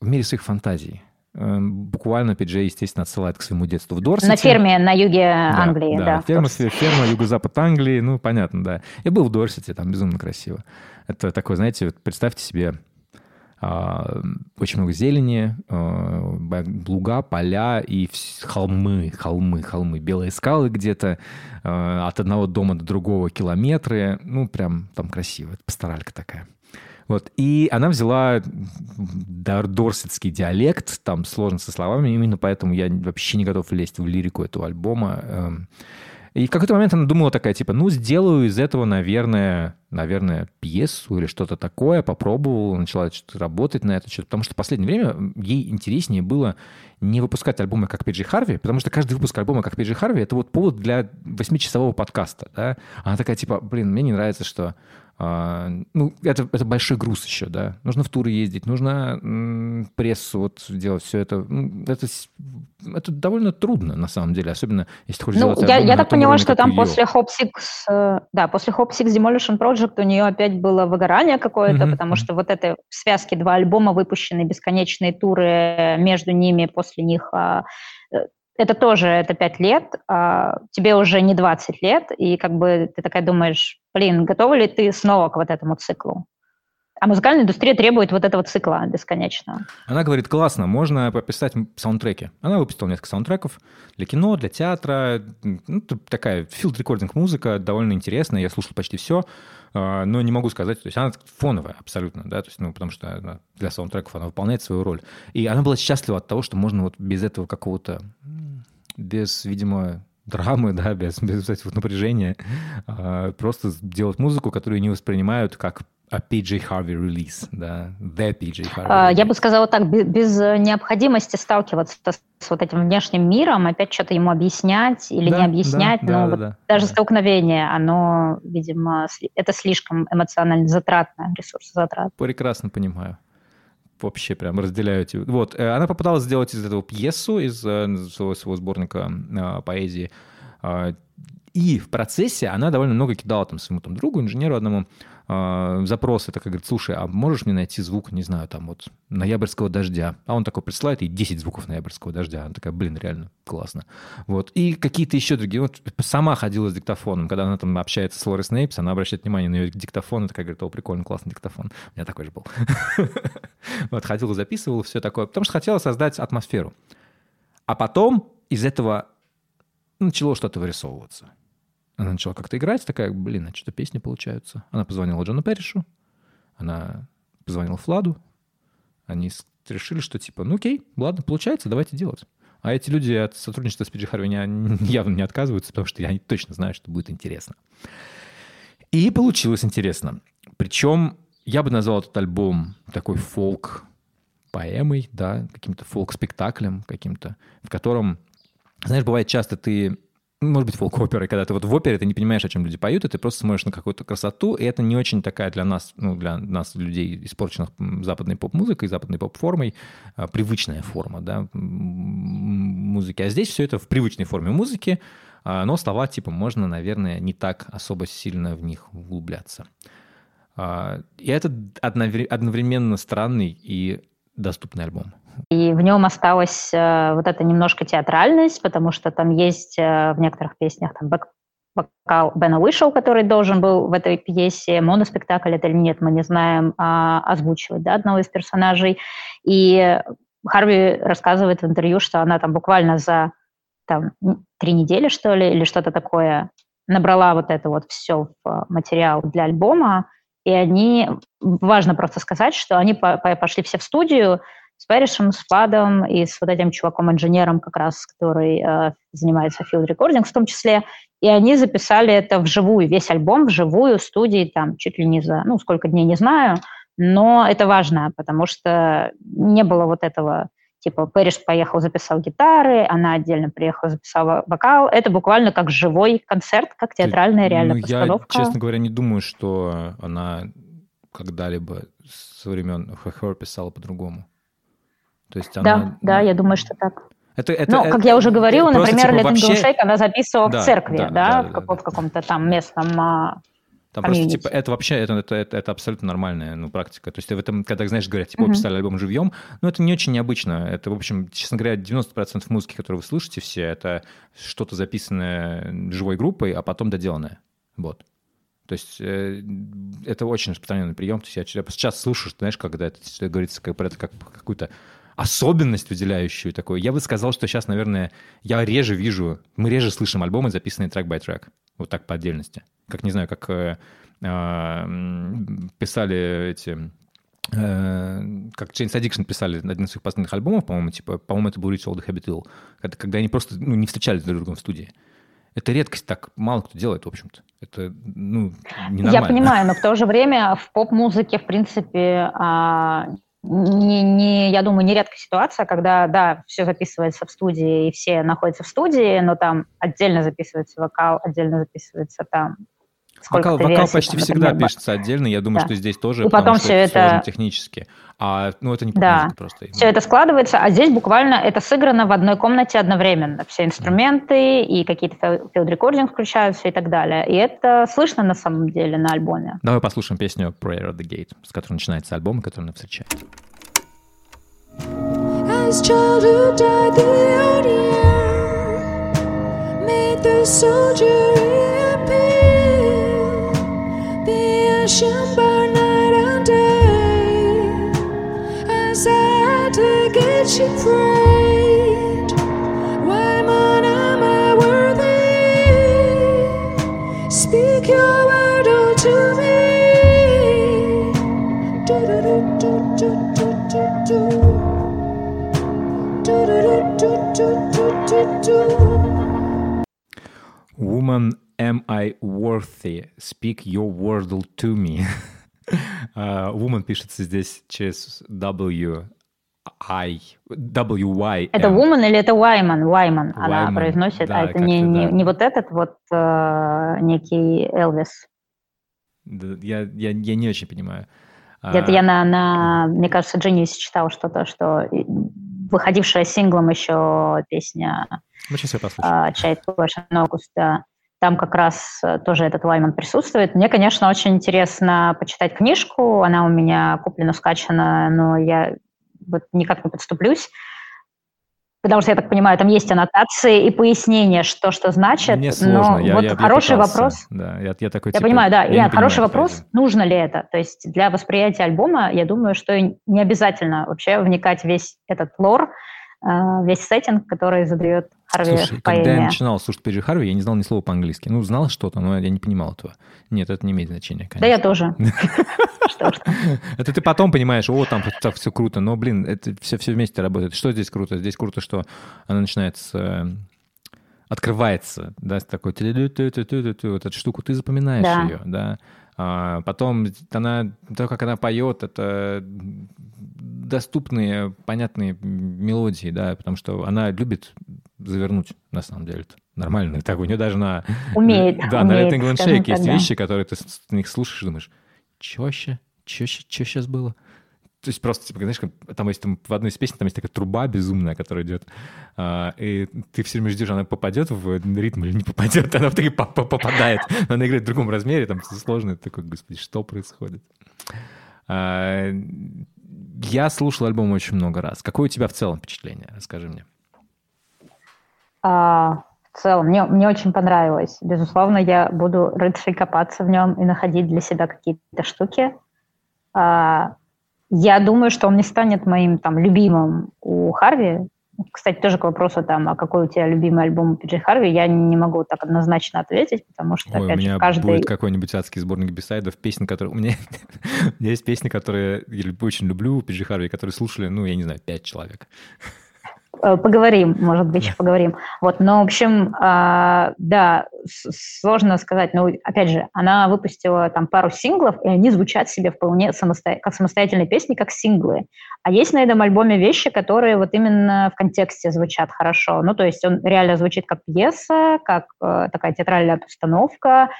в мире своих фантазий. Эм, буквально Пиджей, естественно, отсылает к своему детству в Дорсете. На ферме на юге Англии, да. да, ферма, ферма, юго-запад Англии, ну, понятно, да. Я был в Дорсете, там безумно красиво. Это такое, знаете, представьте себе а, очень много зелени, а, луга, поля и холмы, холмы, холмы, белые скалы где-то, а, от одного дома до другого километры, ну, прям там красиво, это пасторалька такая. Вот. И она взяла дорсетский диалект, там сложно со словами, именно поэтому я вообще не готов лезть в лирику этого альбома. Эм. И в какой-то момент она думала такая, типа, ну, сделаю из этого, наверное, наверное, пьесу или что-то такое, попробовала, начала что-то работать на это, что-то, потому что в последнее время ей интереснее было не выпускать альбомы как Пиджи Харви, потому что каждый выпуск альбома как Пиджи Харви — это вот повод для восьмичасового подкаста, да? Она такая, типа, блин, мне не нравится, что ну, это, это большой груз еще, да. Нужно в туры ездить, нужно м, прессу вот делать, все это. Это, это довольно трудно, на самом деле, особенно если ты хочешь ну, делать я, я так поняла, что там после Hop Six, э, да, после Hop Six Demolition Project у нее опять было выгорание какое-то, mm-hmm. потому что вот это в связке два альбома выпущены, бесконечные туры между ними, после них а, э, это тоже, это 5 лет, а тебе уже не 20 лет, и как бы ты такая думаешь, блин, готова ли ты снова к вот этому циклу? А музыкальная индустрия требует вот этого цикла бесконечного. Она говорит, классно, можно пописать саундтреки. Она выпустила несколько саундтреков для кино, для театра. Ну, такая field recording музыка, довольно интересная. Я слушал почти все, а, но не могу сказать, то есть она фоновая абсолютно, да, то есть, ну, потому что для саундтреков она выполняет свою роль. И она была счастлива от того, что можно вот без этого какого-то, без, видимо, драмы, да, без, без вот напряжения, а, просто делать музыку, которую не воспринимают как а PJ Harvey релиз, да, the PJ Harvey. Uh, я бы сказала так, без, без необходимости сталкиваться с, вот этим внешним миром, опять что-то ему объяснять или да, не объяснять, да, но да, вот да, даже да. столкновение, оно, видимо, это слишком эмоционально затратно, ресурс затрат. Прекрасно понимаю вообще прям разделяю эти. Вот, э, она попыталась сделать из этого пьесу, из э, своего, своего сборника э, поэзии. И в процессе она довольно много кидала там своему там, другу, инженеру одному, э, запросы, так говорит, слушай, а можешь мне найти звук, не знаю, там вот ноябрьского дождя? А он такой присылает ей 10 звуков ноябрьского дождя. Она такая, блин, реально классно. Вот. И какие-то еще другие. Вот сама ходила с диктофоном, когда она там общается с Лори Снейпс, она обращает внимание на ее диктофон, и такая говорит, о, прикольно, классный диктофон. У меня такой же был. Вот, ходила, записывала, все такое. Потому что хотела создать атмосферу. А потом из этого начало что-то вырисовываться. Она начала как-то играть, такая, блин, а что-то песни получаются. Она позвонила Джону Перришу, она позвонила Фладу, они решили, что типа, ну окей, ладно, получается, давайте делать. А эти люди от сотрудничества с Пиджи Харви явно не отказываются, потому что я точно знаю, что будет интересно. И получилось интересно. Причем я бы назвал этот альбом такой фолк поэмой, да, каким-то фолк-спектаклем каким-то, в котором, знаешь, бывает часто ты может быть, фолк-оперой, когда ты вот в опере, ты не понимаешь, о чем люди поют, и ты просто смотришь на какую-то красоту, и это не очень такая для нас, ну, для нас, людей, испорченных западной поп-музыкой, западной поп-формой, а, привычная форма, да, музыки. А здесь все это в привычной форме музыки, а, но слова, типа, можно, наверное, не так особо сильно в них углубляться. А, и это одновременно странный и доступный альбом. И в нем осталась э, вот эта немножко театральность, потому что там есть э, в некоторых песнях там вокал Бена вышел, который должен был в этой пьесе, моноспектакль это или нет, мы не знаем, а, озвучивать да, одного из персонажей. И Харви рассказывает в интервью, что она там буквально за там, три недели, что ли, или что-то такое, набрала вот это вот все в э, материал для альбома, и они, важно просто сказать, что они пошли все в студию, с Пэришем, с Фадом и с вот этим чуваком-инженером, как раз, который э, занимается field recording в том числе. И они записали это вживую, весь альбом вживую, в студии, там, чуть ли не за, ну, сколько дней, не знаю. Но это важно, потому что не было вот этого, типа, Пэриш поехал, записал гитары, она отдельно приехала, записала вокал. Это буквально как живой концерт, как театральная реальная ну, постановка. Я, честно говоря, не думаю, что она когда-либо со времен Хохор писала по-другому. То есть она, да, да, я думаю, что так. Это, это, ну, как это, я уже говорила, например, типа, вообще... Шейк она записывала да, в церкви, да, да, да, в, каком, да. в каком-то там местном а, там просто, типа, это вообще, это, это, это, это абсолютно нормальная ну, практика. То есть в этом, когда, знаешь, говорят, типа, uh-huh. писали альбом живьем, ну, это не очень необычно. Это, в общем, честно говоря, 90% музыки, которую вы слышите все, это что-то записанное живой группой, а потом доделанное. Вот. То есть э, это очень распространенный прием. То есть я, я сейчас слышу, знаешь, когда это, это говорится как, про это как какую-то особенность выделяющую такую. Я бы сказал, что сейчас, наверное, я реже вижу, мы реже слышим альбомы, записанные трек-бай-трек. Вот так по отдельности. Как, не знаю, как э, э, писали эти... Э, как Chains Addiction писали один из своих последних альбомов, по-моему, типа, по-моему, это был Rich Old Habit Ill, когда, когда они просто ну, не встречались друг с другом в студии. Это редкость, так мало кто делает, в общем-то. Это, ну, ненормально. Я понимаю, но в то же время в поп-музыке, в принципе, а, не, не, я думаю, нередкая ситуация, когда, да, все записывается в студии, и все находятся в студии, но там отдельно записывается вокал, отдельно записывается там Вокал, вокал почти всегда например, пишется отдельно, я думаю, да. что здесь тоже, и потом все это технически. А, ну, это не да. просто. Все это складывается, а здесь буквально это сыграно в одной комнате одновременно. Все инструменты и какие-то field recording включаются и так далее. И это слышно на самом деле на альбоме. Давай послушаем песню Prayer at the Gate, с которой начинается альбом, который нас встречает. As childhood died the old year soldier by night and day, as I to get you prayed. Why, man, am I worthy? Speak your word all to me. Do do do do do do do do do do do do do do. Woman, am I worthy? Speak your wordle to me. uh, woman пишется здесь через W, I, W, Y. Это woman или это Wyman? Wyman она произносит, да, а это не, не, да. не вот этот вот э, некий Элвис. Я, я, я не очень понимаю. Это а... я на, на, мне кажется, Genius читал что-то, что выходившая синглом еще песня Мы сейчас ее послушаем. Чайт August, да. Там как раз э, тоже этот Вайман присутствует. Мне, конечно, очень интересно почитать книжку. Она у меня куплена, скачана, но я вот никак не подступлюсь. Потому что, я так понимаю, там есть аннотации и пояснения, что что значит. Мне сложно. Но я, вот я, хороший я вопрос. Да, я, я такой. Я типа, понимаю, да. Я хороший понимаю, вопрос. Нужно ли это? То есть для восприятия альбома, я думаю, что не обязательно вообще вникать весь этот лор, э, весь сеттинг, который задает Харви Слушай, поэме. когда я начинал слушать Пиджи Харви, я не знал ни слова по-английски. Ну, знал что-то, но я не понимал этого. Нет, это не имеет значения, конечно. Да я тоже. Это ты потом понимаешь, о, там так все круто, но, блин, это все, вместе работает. Что здесь круто? Здесь круто, что она начинается открывается, да, с такой вот эту штуку, ты запоминаешь ее, да. А потом она, то, как она поет, это доступные, понятные мелодии, да, потому что она любит завернуть, на самом деле. -то. Нормально. Так, у нее даже на... Умеет, Да, умеет, на Red England Shake есть вещи, которые ты с них слушаешь и думаешь, чё вообще? Чё, щ- чё сейчас было? То есть просто, типа, знаешь, там есть там, в одной из песен там есть такая труба безумная, которая идет, а, и ты все время ждешь, она попадет в ритм или не попадет, она в итоге по- по- попадает, но она играет в другом размере, там сложно, ты такой, господи, что происходит? А, я слушал альбом очень много раз. Какое у тебя в целом впечатление? Расскажи мне. А, в целом, мне, мне очень понравилось. Безусловно, я буду рыться и копаться в нем и находить для себя какие-то штуки. А, я думаю, что он не станет моим там любимым у Харви. Кстати, тоже к вопросу, там, а какой у тебя любимый альбом у Пиджи Харви, я не могу так однозначно ответить, потому что, Ой, у опять меня же, каждый... будет какой-нибудь адский сборник бисайдов, песен, которые... У меня, у меня есть песни, которые я очень люблю у Пиджи Харви, которые слушали, ну, я не знаю, пять человек. Э, Поговорим, может быть, еще поговорим. Вот, но, в общем, а, да, сложно сказать. Но, опять же, она выпустила там пару синглов, и они звучат себе вполне самосто- как самостоятельные песни, как синглы. А есть на этом альбоме вещи, которые вот именно в контексте звучат хорошо. Ну, то есть он реально звучит как пьеса, как э, такая театральная постановка,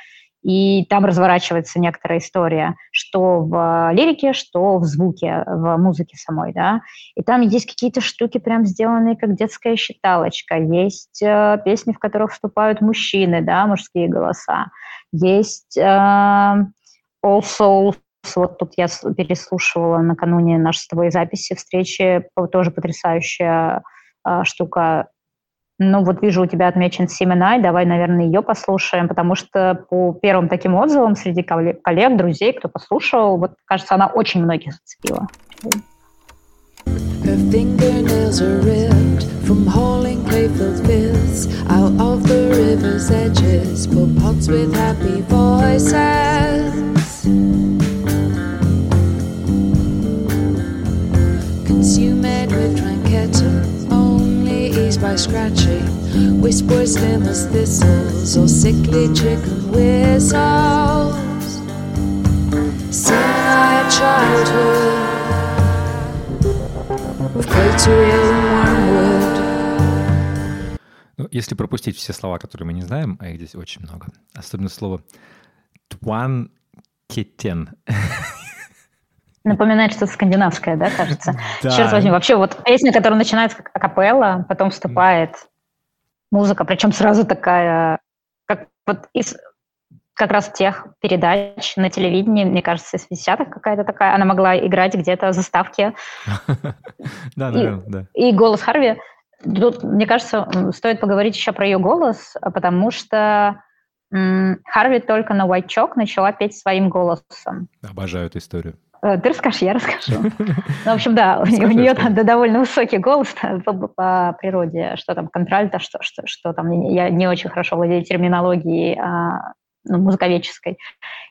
и там разворачивается некоторая история, что в лирике, что в звуке, в музыке самой, да. И там есть какие-то штуки прям сделанные, как детская считалочка. Есть э, песни, в которых вступают мужчины, да, мужские голоса. Есть э, All Souls, вот тут я переслушивала накануне нашей с тобой записи, встречи, тоже потрясающая э, штука. Ну, вот вижу, у тебя отмечен Семенай, давай, наверное, ее послушаем, потому что по первым таким отзывам среди коллег, друзей, кто послушал, вот, кажется, она очень многих зацепила. Her fingernails are ripped from hauling playful fists out of the river's edges for pots with happy voices. Consume it with Tranqueta, eased by scratching. Whispers slim as thistles or sickly chicken whistles. Sad childhood of and wormwood. Ну, если пропустить все слова, которые мы не знаем, а их здесь очень много, особенно слово «тван кетен». Напоминает что-то скандинавское, да, кажется? Да. Черт возьми, вообще вот песня, которая начинается как акапелла, потом вступает музыка, причем сразу такая, как вот из как раз тех передач на телевидении, мне кажется, из 50-х какая-то такая, она могла играть где-то заставки, Да, наверное, да. и голос Харви тут, мне кажется, стоит поговорить еще про ее голос, потому что Харви только на White Chalk начала петь своим голосом. Обожаю эту историю. Э, ты расскажешь, я расскажу. Ну, в общем, да, у нее там довольно высокий голос по природе, что там контральто, что, что, что там, я не очень хорошо владею терминологией а, ну, музыковедческой.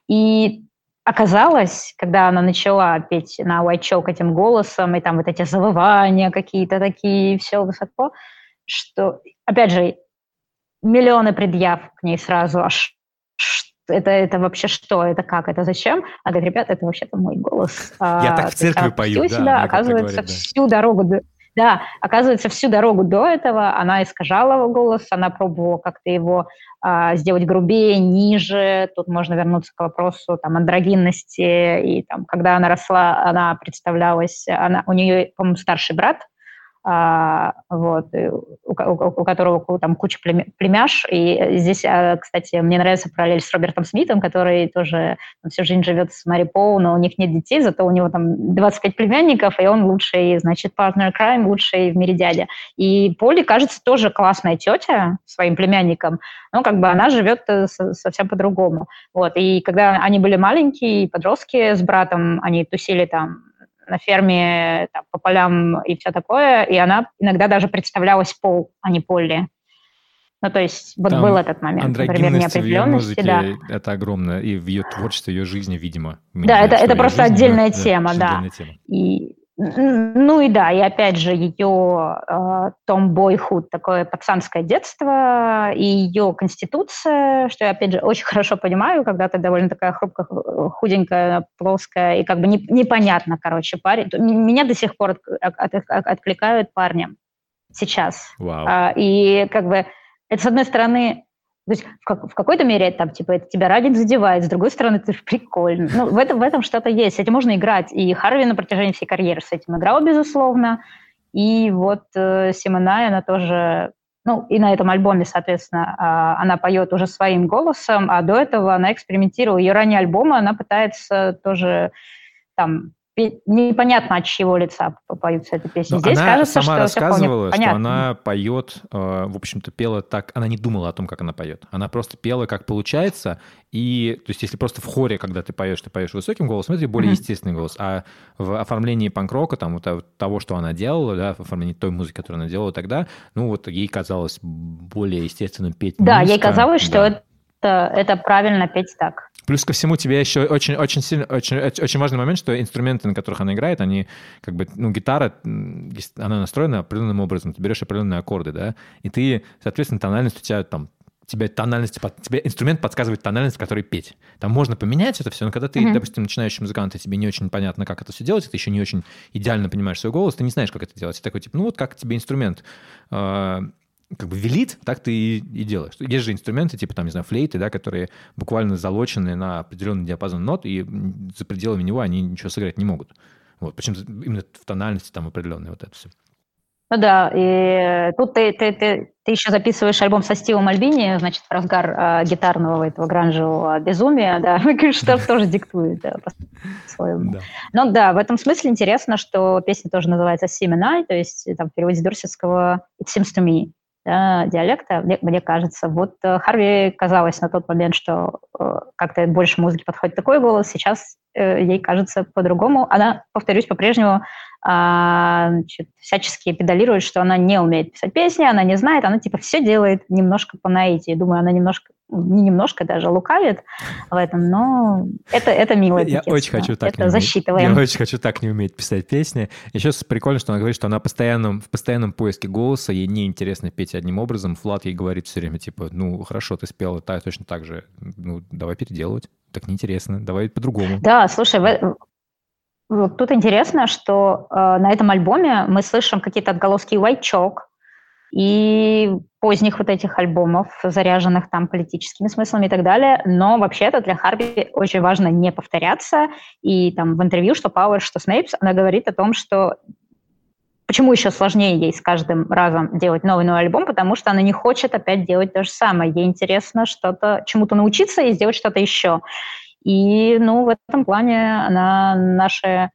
И оказалось, когда она начала петь на White Chalk этим голосом, и там вот эти завывания какие-то такие, все высоко, что, опять же, миллионы предъяв к ней сразу, аж это, это вообще что, это как, это зачем? А говорит, ребят, это вообще-то мой голос. Я а, так в церкви пою, да. Себя, оказывается, говорит, да. всю дорогу, да, оказывается, всю дорогу до этого она искажала его голос, она пробовала как-то его а, сделать грубее, ниже. Тут можно вернуться к вопросу там андрогинности. И там, когда она росла, она представлялась, она, у нее, по-моему, старший брат, а, вот, у, у, у которого там куча племяш. И здесь, а, кстати, мне нравится параллель с Робертом Смитом, который тоже он всю жизнь живет с Мари Поу, но у них нет детей, зато у него там 25 племянников, и он лучший, значит, партнер крайм, лучший в мире дядя. И Поли, кажется, тоже классная тетя своим племянникам, но как бы она живет э, совсем по-другому. Вот, и когда они были маленькие, подростки с братом, они тусили там на ферме там, по полям и все такое, и она иногда даже представлялась Пол, а не Полли. Ну, то есть вот Там был этот момент, например, неопределенности. В да. это огромное, и в ее творчестве, ее жизни, видимо. Да, это, это просто отдельная да, тема, да. Отдельная тема. И ну и да, и опять же ее э, Том Бойхуд, такое пацанское детство, и ее конституция, что я опять же очень хорошо понимаю, когда ты довольно такая хрупкая, худенькая, плоская, и как бы не, непонятно, короче, парень. Меня до сих пор от, от, от, откликают парнем сейчас. Wow. А, и как бы это, с одной стороны, то есть в, как, в какой-то мере там, типа, это тебя радик задевает, с другой стороны, это прикольно. Ну, в этом, в этом что-то есть, с этим можно играть. И Харви на протяжении всей карьеры с этим играл, безусловно. И вот э, Симоная, она тоже, ну, и на этом альбоме, соответственно, э, она поет уже своим голосом, а до этого она экспериментировала. Ее ранние альбомы она пытается тоже там непонятно от чего лица поются эта песня. Но Здесь она кажется, сама что рассказывала, что она поет, э, в общем-то, пела так, она не думала о том, как она поет. Она просто пела, как получается, и, то есть, если просто в хоре, когда ты поешь, ты поешь высоким голосом, это более mm-hmm. естественный голос. А в оформлении панк-рока, там, вот того, что она делала, да, в оформлении той музыки, которую она делала тогда, ну, вот ей казалось более естественным петь Да, низко. ей казалось, да. что это, это правильно петь так. Плюс ко всему, тебе еще очень, очень, сильно, очень, очень важный момент, что инструменты, на которых она играет, они как бы, ну, гитара, она настроена определенным образом, ты берешь определенные аккорды, да, и ты, соответственно, тональность у тебя там тебе тональность, тебе инструмент подсказывает тональность, в которой петь. Там можно поменять это все, но когда ты, mm-hmm. допустим, начинающий музыкант, и тебе не очень понятно, как это все делать, ты еще не очень идеально понимаешь свой голос, ты не знаешь, как это делать. Ты такой, типа, ну вот как тебе инструмент а, как бы велит, так ты и, и делаешь. Есть же инструменты, типа там, не знаю, флейты, да, которые буквально залочены на определенный диапазон нот, и за пределами него они ничего сыграть не могут. Вот, почему именно в тональности там определенные вот это все. Ну да, и тут ты, ты, ты, ты еще записываешь альбом со Стивом Альбини, значит, в разгар э, гитарного этого гранжевого безумия, да, что тоже диктует да, по-своему. Да. Но да, в этом смысле интересно, что песня тоже называется Семена, то есть там в переводе с дурсетского «It seems to me», да, диалекта, мне, мне кажется. Вот э, Харви казалось на тот момент, что э, как-то больше музыки подходит такой голос, сейчас э, ей кажется по-другому. Она, повторюсь, по-прежнему а, значит, всячески педалирует, что она не умеет писать песни, она не знает, она типа все делает немножко по наитию. Думаю, она немножко, не немножко даже лукавит в этом, но это, это мило. Я очень хочу так это не засчитываем. Уметь. Я очень хочу так не уметь писать песни. Еще прикольно, что она говорит, что она постоянном, в постоянном поиске голоса, ей неинтересно петь одним образом. Флат ей говорит все время, типа, ну, хорошо, ты спела так, точно так же, ну, давай переделывать так неинтересно, давай по-другому. Да, слушай, вот тут интересно, что э, на этом альбоме мы слышим какие-то отголоски White Chalk и поздних вот этих альбомов, заряженных там политическими смыслами и так далее. Но вообще-то для Харви очень важно не повторяться. И там в интервью, что Пауэр, что Снейпс, она говорит о том, что почему еще сложнее ей с каждым разом делать новый новый альбом, потому что она не хочет опять делать то же самое. Ей интересно что-то, чему-то научиться и сделать что-то еще. И, ну, в этом плане она наши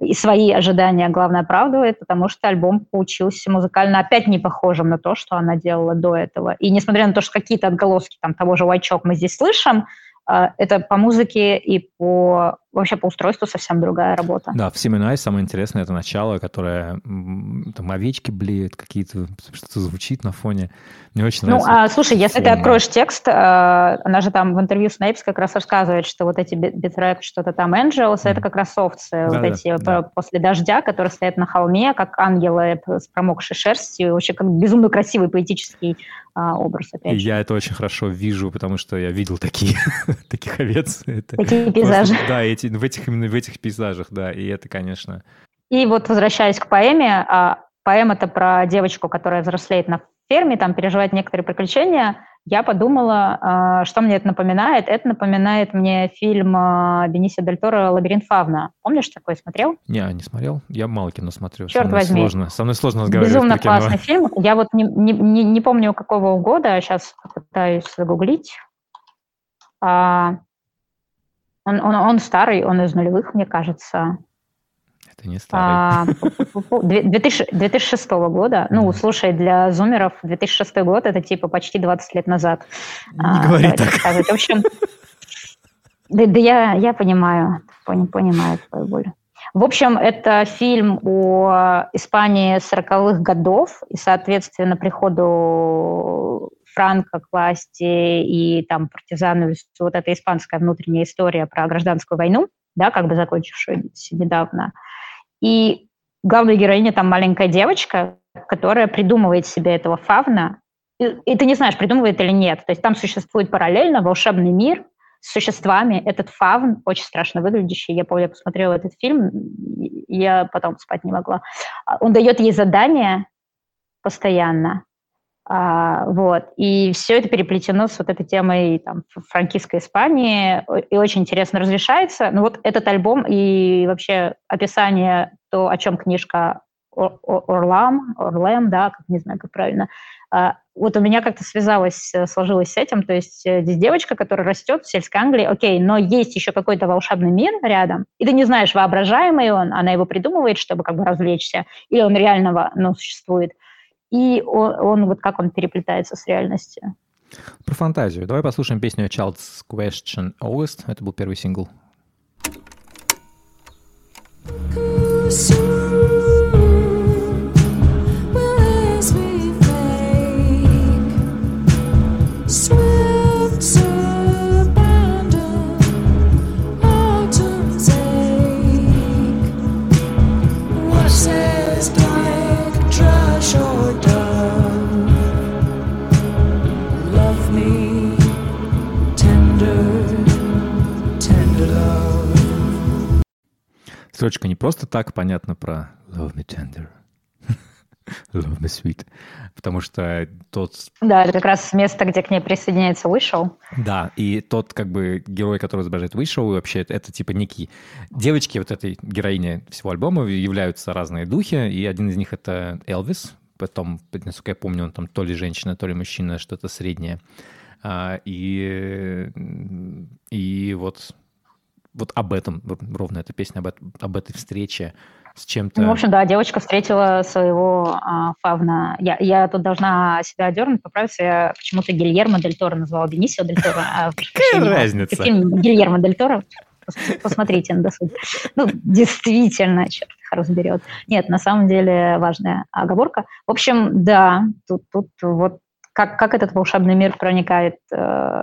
и свои ожидания, главное, оправдывает, потому что альбом получился музыкально опять не похожим на то, что она делала до этого. И несмотря на то, что какие-то отголоски там того же White мы здесь слышим, а, это по музыке и по вообще по устройству совсем другая работа. Да, в Семенай самое интересное это начало, которое там овечки блеют, какие-то что-то звучит на фоне. Мне очень ну, нравится. Ну, а, слушай, если ты откроешь текст, а, она же там в интервью с Нейпс как раз рассказывает, что вот эти битрек, что-то там Angels, mm. это как раз овцы, да, вот да, эти да. после дождя, которые стоят на холме, как ангелы с промокшей шерстью, вообще как безумно красивый поэтический а, образ, опять же. Я это очень хорошо вижу, потому что я видел такие, таких овец. Такие пейзажи. Да, эти, в этих, именно в этих пейзажах, да, и это, конечно... И вот возвращаясь к поэме, а, поэма-то про девочку, которая взрослеет на ферме, там переживает некоторые приключения, я подумала, а, что мне это напоминает. Это напоминает мне фильм а, Бенисио Дель Торо «Лабиринт Фавна». Помнишь такой, смотрел? Не, не смотрел. Я мало кино смотрю. Черт возьми. Сложно. Со мной сложно разговаривать Безумно классный фильм. Я вот не, не, не, не помню, какого года, сейчас попытаюсь загуглить. А, он, он, он старый, он из нулевых, мне кажется. Это не старый. 2000, 2006 года. Ну, слушай, для зумеров 2006 год это типа почти 20 лет назад. Не а, говори так. Сказать. В общем, да, да я, я понимаю, понимаю твою боль. В общем, это фильм о Испании 40-х годов и, соответственно, приходу Франко к власти и там партизаны, вот эта испанская внутренняя история про гражданскую войну, да, как бы закончившуюся недавно. И главная героиня там маленькая девочка, которая придумывает себе этого фавна, и, и ты не знаешь, придумывает или нет. То есть там существует параллельно волшебный мир с существами. Этот фавн очень страшно выглядящий. Я помню, я посмотрела этот фильм, я потом спать не могла. Он дает ей задание постоянно, а, вот. И все это переплетено с вот этой темой там, франкистской Испании и очень интересно разрешается. Ну вот этот альбом и вообще описание, то, о чем книжка Орлам, Орлем, да, как, не знаю, как правильно, а, вот у меня как-то связалось, сложилось с этим, то есть э, здесь девочка, которая растет в сельской Англии, окей, но есть еще какой-то волшебный мир рядом, и ты не знаешь, воображаемый он, она его придумывает, чтобы как бы развлечься, или он реального, ну, существует – и он, он вот как он переплетается с реальностью. Про фантазию. Давай послушаем песню Child's Question August. Это был первый сингл. Строчка не просто так понятно про Love me tender. Love me sweet. Потому что тот... Да, это как раз место, где к ней присоединяется вышел. Да, и тот как бы герой, который изображает вышел, вообще это, это типа некий... Девочки вот этой героини всего альбома являются разные духи, и один из них это Элвис, потом, насколько я помню, он там то ли женщина, то ли мужчина, что-то среднее. А, и, и вот вот об этом ровно эта песня, об, об этой встрече с чем-то. Ну, в общем, да, девочка встретила своего а, фавна. Я, я тут должна себя одернуть, поправиться. Я почему-то Гильермо Дель Торо назвала Бенисио Дель Торо. А, Какая разница? Фильм Гильермо Дель Торо. Посмотрите на досуг. Ну, действительно, черт их разберет. Нет, на самом деле важная оговорка. В общем, да, тут, тут вот как, как этот волшебный мир проникает э,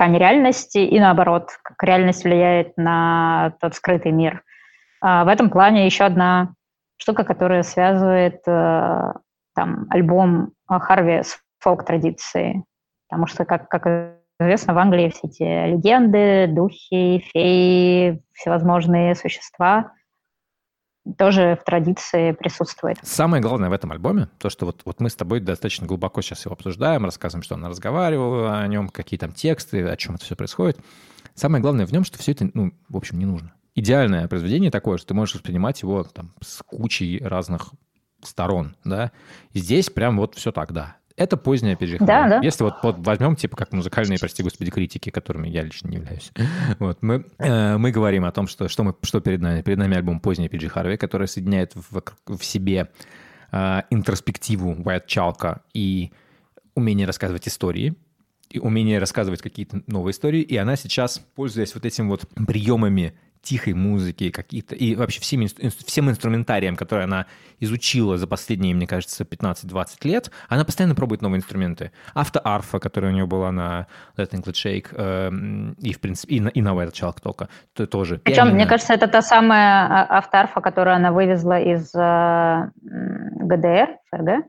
ткань реальности и наоборот, как реальность влияет на тот скрытый мир. А в этом плане еще одна штука, которая связывает э, там, альбом Харви с фолк-традицией. Потому что, как, как известно, в Англии все эти легенды, духи, феи, всевозможные существа тоже в традиции присутствует. Самое главное в этом альбоме, то, что вот, вот мы с тобой достаточно глубоко сейчас его обсуждаем, рассказываем, что она разговаривала о нем, какие там тексты, о чем это все происходит. Самое главное в нем, что все это, ну, в общем, не нужно. Идеальное произведение такое, что ты можешь воспринимать его там с кучей разных сторон, да. Здесь прям вот все так, да. Это поздняя Harvey. Да, да. Если вот, вот возьмем, типа, как музыкальные, прости господи, критики, которыми я лично не являюсь, вот, мы, э, мы говорим о том, что, что, мы, что перед нами. Перед нами альбом поздняя PG Harvey, который соединяет в, в себе э, интроспективу White Chalk и умение рассказывать истории, и умение рассказывать какие-то новые истории, и она сейчас, пользуясь вот этим вот приемами тихой музыки, какие-то и вообще всем, всем инструментарием, который она изучила за последние, мне кажется, 15-20 лет, она постоянно пробует новые инструменты. Автоарфа, которая у нее была на Let Include Shake, э, и, в принципе, и на, и на Wild Child только, то, тоже. Причем, Пианино. мне кажется, это та самая а, автоарфа, которую она вывезла из э, ГДР, ФРГ.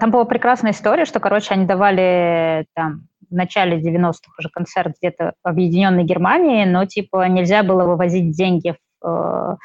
Там была прекрасная история, что, короче, они давали там в начале 90-х уже концерт где-то в Объединенной Германии, но типа нельзя было вывозить деньги в э,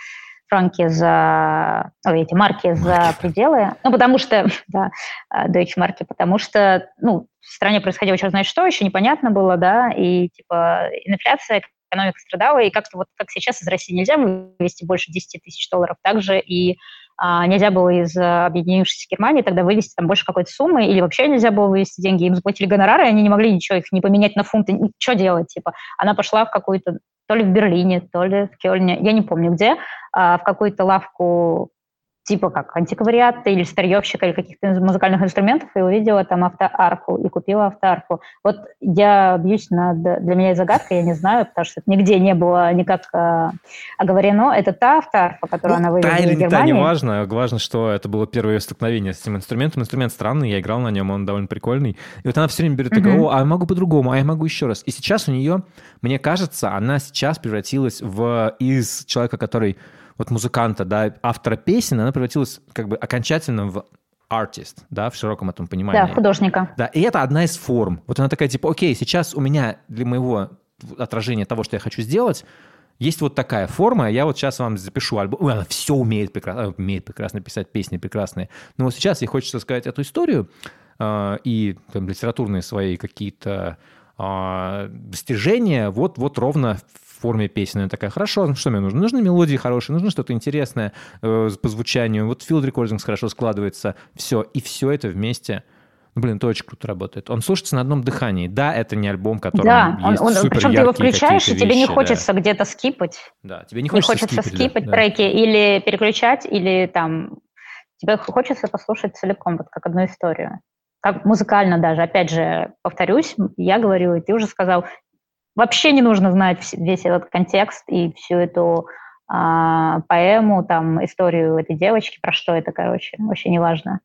франки за, ой, эти марки за пределы, ну, потому что, да, э, Deutsche марки, потому что, ну, в стране происходило черт знает что, еще непонятно было, да, и, типа, инфляция, экономика страдала, и как-то вот как сейчас из России нельзя вывести больше 10 тысяч долларов, также и нельзя было из э, объединившейся Германии тогда вывести там больше какой-то суммы, или вообще нельзя было вывести деньги, им заплатили гонорары, и они не могли ничего их не поменять на фунты, что делать, типа. Она пошла в какую-то, то ли в Берлине, то ли в Кёльне, я не помню где, а, в какую-то лавку типа как антиквариата или старьевщика или каких-то музыкальных инструментов и увидела там автоарфу и купила автоарфу. Вот я бьюсь над... Для меня загадка, я не знаю, потому что нигде не было никак э, оговорено. Это та автоарфа, которую ну, она вывезла из Германии. Та не важно. Важно, что это было первое столкновение с этим инструментом. Инструмент странный, я играл на нем, он довольно прикольный. И вот она все время берет и говорит, а я могу по-другому, а я могу еще раз. И сейчас у нее, мне кажется, она сейчас превратилась в из человека, который вот музыканта, да, автора песен, она превратилась как бы окончательно в артист, да, в широком этом понимании. Да, художника. Да, и это одна из форм. Вот она такая, типа, окей, сейчас у меня для моего отражения того, что я хочу сделать, есть вот такая форма, я вот сейчас вам запишу альбом. Ой, она все умеет прекрасно, умеет прекрасно писать песни прекрасные. Но вот сейчас ей хочется сказать эту историю э, и там, литературные свои какие-то э, достижения вот, вот ровно форме песни. Она такая, хорошо, что мне нужно? Нужны мелодии хорошие, нужно что-то интересное э, по звучанию. Вот field recordings хорошо складывается. Все. И все это вместе ну, блин, это очень круто работает. Он слушается на одном дыхании. Да, это не альбом, который да, есть он, супер причем ты его включаешь, и тебе не хочется да. где-то скипать. Да, тебе не хочется, не хочется скипать, скипать да, треки или переключать, или там тебе хочется послушать целиком, вот как одну историю. Как музыкально даже. Опять же, повторюсь, я говорю, и ты уже сказал, вообще не нужно знать весь этот контекст и всю эту а, поэму, там, историю этой девочки, про что это, короче, вообще не важно.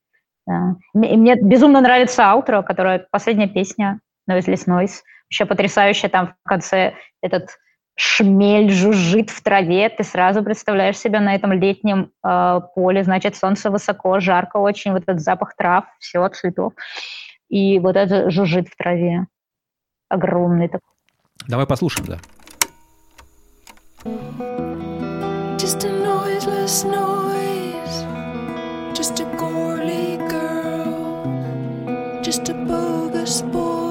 Да. И мне безумно нравится аутро, которая последняя песня Noiseless Noise, еще потрясающая там в конце этот шмель жужжит в траве, ты сразу представляешь себя на этом летнем э, поле, значит, солнце высоко, жарко очень, вот этот запах трав, все, цветов, и вот это жужжит в траве, огромный такой. Давай послушаем, да. Just a noiseless noise, just a girly girl, just a bogus boy.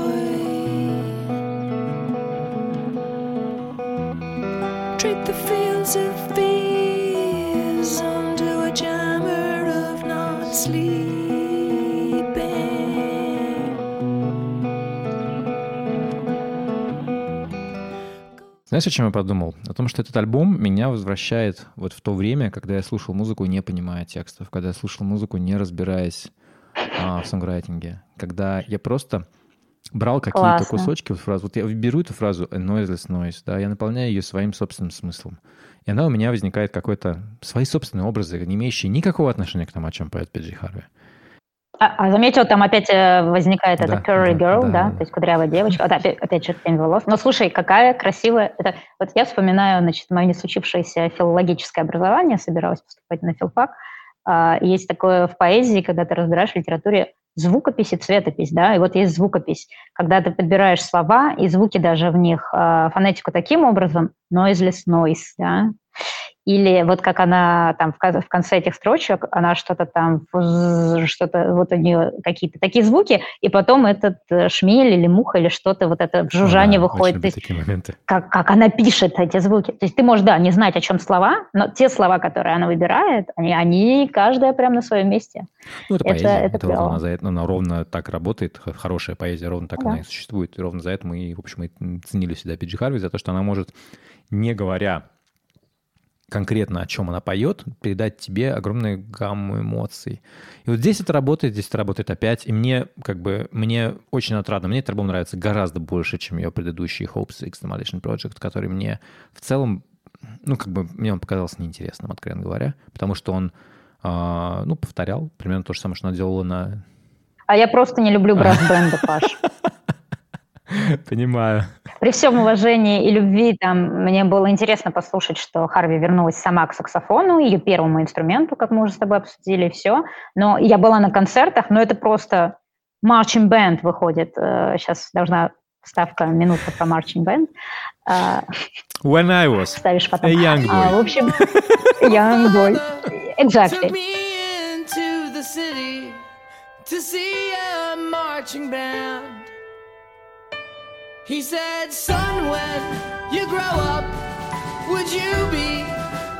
Treat the fields of Знаешь, о чем я подумал? О том, что этот альбом меня возвращает вот в то время, когда я слушал музыку, не понимая текстов, когда я слушал музыку, не разбираясь а, в сонграйтинге, когда я просто брал какие-то кусочки, вот фразу, вот я беру эту фразу noiseless noise, да, я наполняю ее своим собственным смыслом. И она у меня возникает какой-то свои собственные образы, не имеющие никакого отношения к тому, о чем поет Пиджи Харви. А, а заметил, там опять э, возникает да, эта curly да, girl, да, да, да, то есть кудрявая девочка. Вот опять, опять же, тень волос. Но слушай, какая красивая... Это, вот я вспоминаю, значит, мое не случившееся филологическое образование, собиралась поступать на филфак. А, есть такое в поэзии, когда ты разбираешь в литературе звукопись и цветопись, да, и вот есть звукопись, когда ты подбираешь слова и звуки даже в них, а, фонетику таким образом, noiseless noise, да, или вот как она там в конце этих строчек, она что-то там, что-то, вот у нее какие-то такие звуки, и потом этот э, шмель или муха или что-то, вот это жужжание да, выходит. То есть, такие моменты. Как, как она пишет эти звуки. То есть ты можешь, да, не знать, о чем слова, но те слова, которые она выбирает, они, они каждая прям на своем месте. Ну, это, это поэзия, это, это ровно, за это, она ровно так работает, хорошая поэзия, ровно так да. она и существует, и ровно за это мы, в общем, мы ценили всегда Пиджи Харви, за то, что она может, не говоря конкретно, о чем она поет, передать тебе огромную гамму эмоций. И вот здесь это работает, здесь это работает опять. И мне, как бы, мне очень отрадно. Мне этот альбом нравится гораздо больше, чем ее предыдущий Hopes X Demolition Project, который мне в целом, ну, как бы, мне он показался неинтересным, откровенно говоря, потому что он, э, ну, повторял примерно то же самое, что она делала на... А я просто не люблю брас-бенда, Паш. Понимаю. При всем уважении и любви, там, мне было интересно послушать, что Харви вернулась сама к саксофону, ее первому инструменту, как мы уже с тобой обсудили, и все. Но я была на концертах, но это просто marching band выходит. Сейчас э, должна вставка минутка про marching band. Э, When I was Ставишь потом. a young boy. А, в общем, young boy. Exactly. To see a marching band He said, son, when you grow up, would you be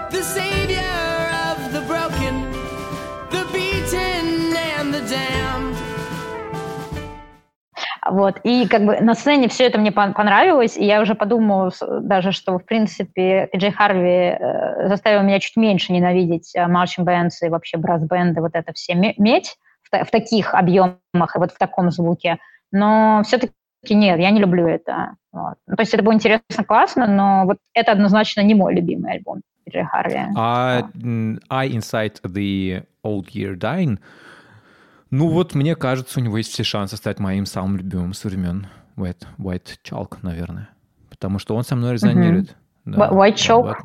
the savior of the broken, the beaten and the damned? Вот, и как бы на сцене все это мне понравилось, и я уже подумала даже, что, в принципе, Джей Харви э, заставил меня чуть меньше ненавидеть маршинг бэндс и вообще брас-бенды, вот это все медь в, в таких объемах и вот в таком звуке. Но все-таки нет, я не люблю это. Вот. Ну, то есть это было интересно, классно, но вот это однозначно не мой любимый альбом Джей Харви. А I Inside the Old Year Dying, ну вот мне кажется, у него есть все шансы стать моим самым любимым со времен White, White Chalk, наверное. Потому что он со мной резонирует. Mm-hmm. Да, White Chalk вот.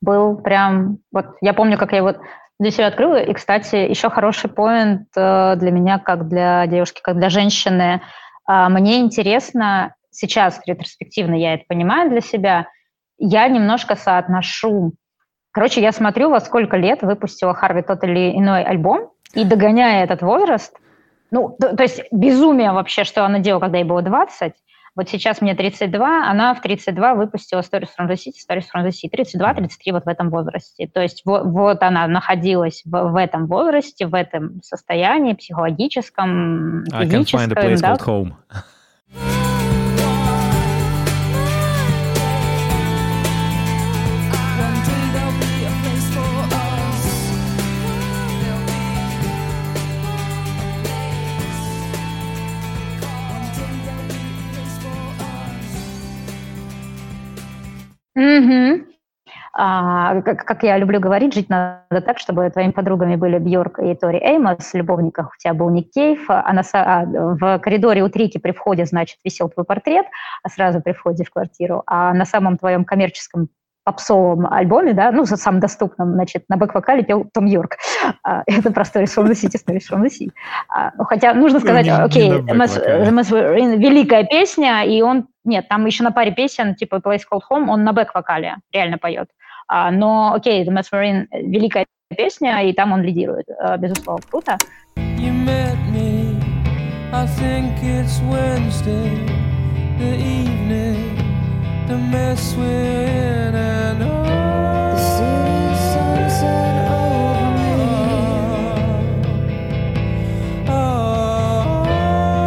был прям... Вот я помню, как я его для себя открыла. И, кстати, еще хороший поинт э, для меня, как для девушки, как для женщины – мне интересно, сейчас ретроспективно я это понимаю для себя, я немножко соотношу. Короче, я смотрю, во сколько лет выпустила Харви тот или иной альбом, и догоняя этот возраст, ну, то, то есть безумие вообще, что она делала, когда ей было 20, вот сейчас мне 32, она в 32 выпустила Stories from the City, Stories from the City. 32-33 вот в этом возрасте. То есть вот, вот она находилась в, в этом возрасте, в этом состоянии психологическом, физическом. I can find a place да? called home. Угу. А, как, как я люблю говорить, жить надо так, чтобы твоими подругами были Бьорк и Тори Эймос, в любовниках у тебя был Ник Кейв, а, на, а в коридоре у Трики при входе, значит, висел твой портрет, а сразу при входе в квартиру, а на самом твоем коммерческом попсовом альбоме, да, ну, самом доступном, значит, на бэк-вокале пел Том Йорк. А, это про Stories from the City, Stories from the Sea. А, хотя нужно ну, сказать, окей, великая песня, и он, нет, там еще на паре песен, типа Place Called Home, он на бэк-вокале реально поет. А, но, окей, The Mesmerine великая песня, и там он лидирует, безусловно, круто. You met me, I think it's Wednesday, the evening to mess with and oh. The city sunset over me. Oh.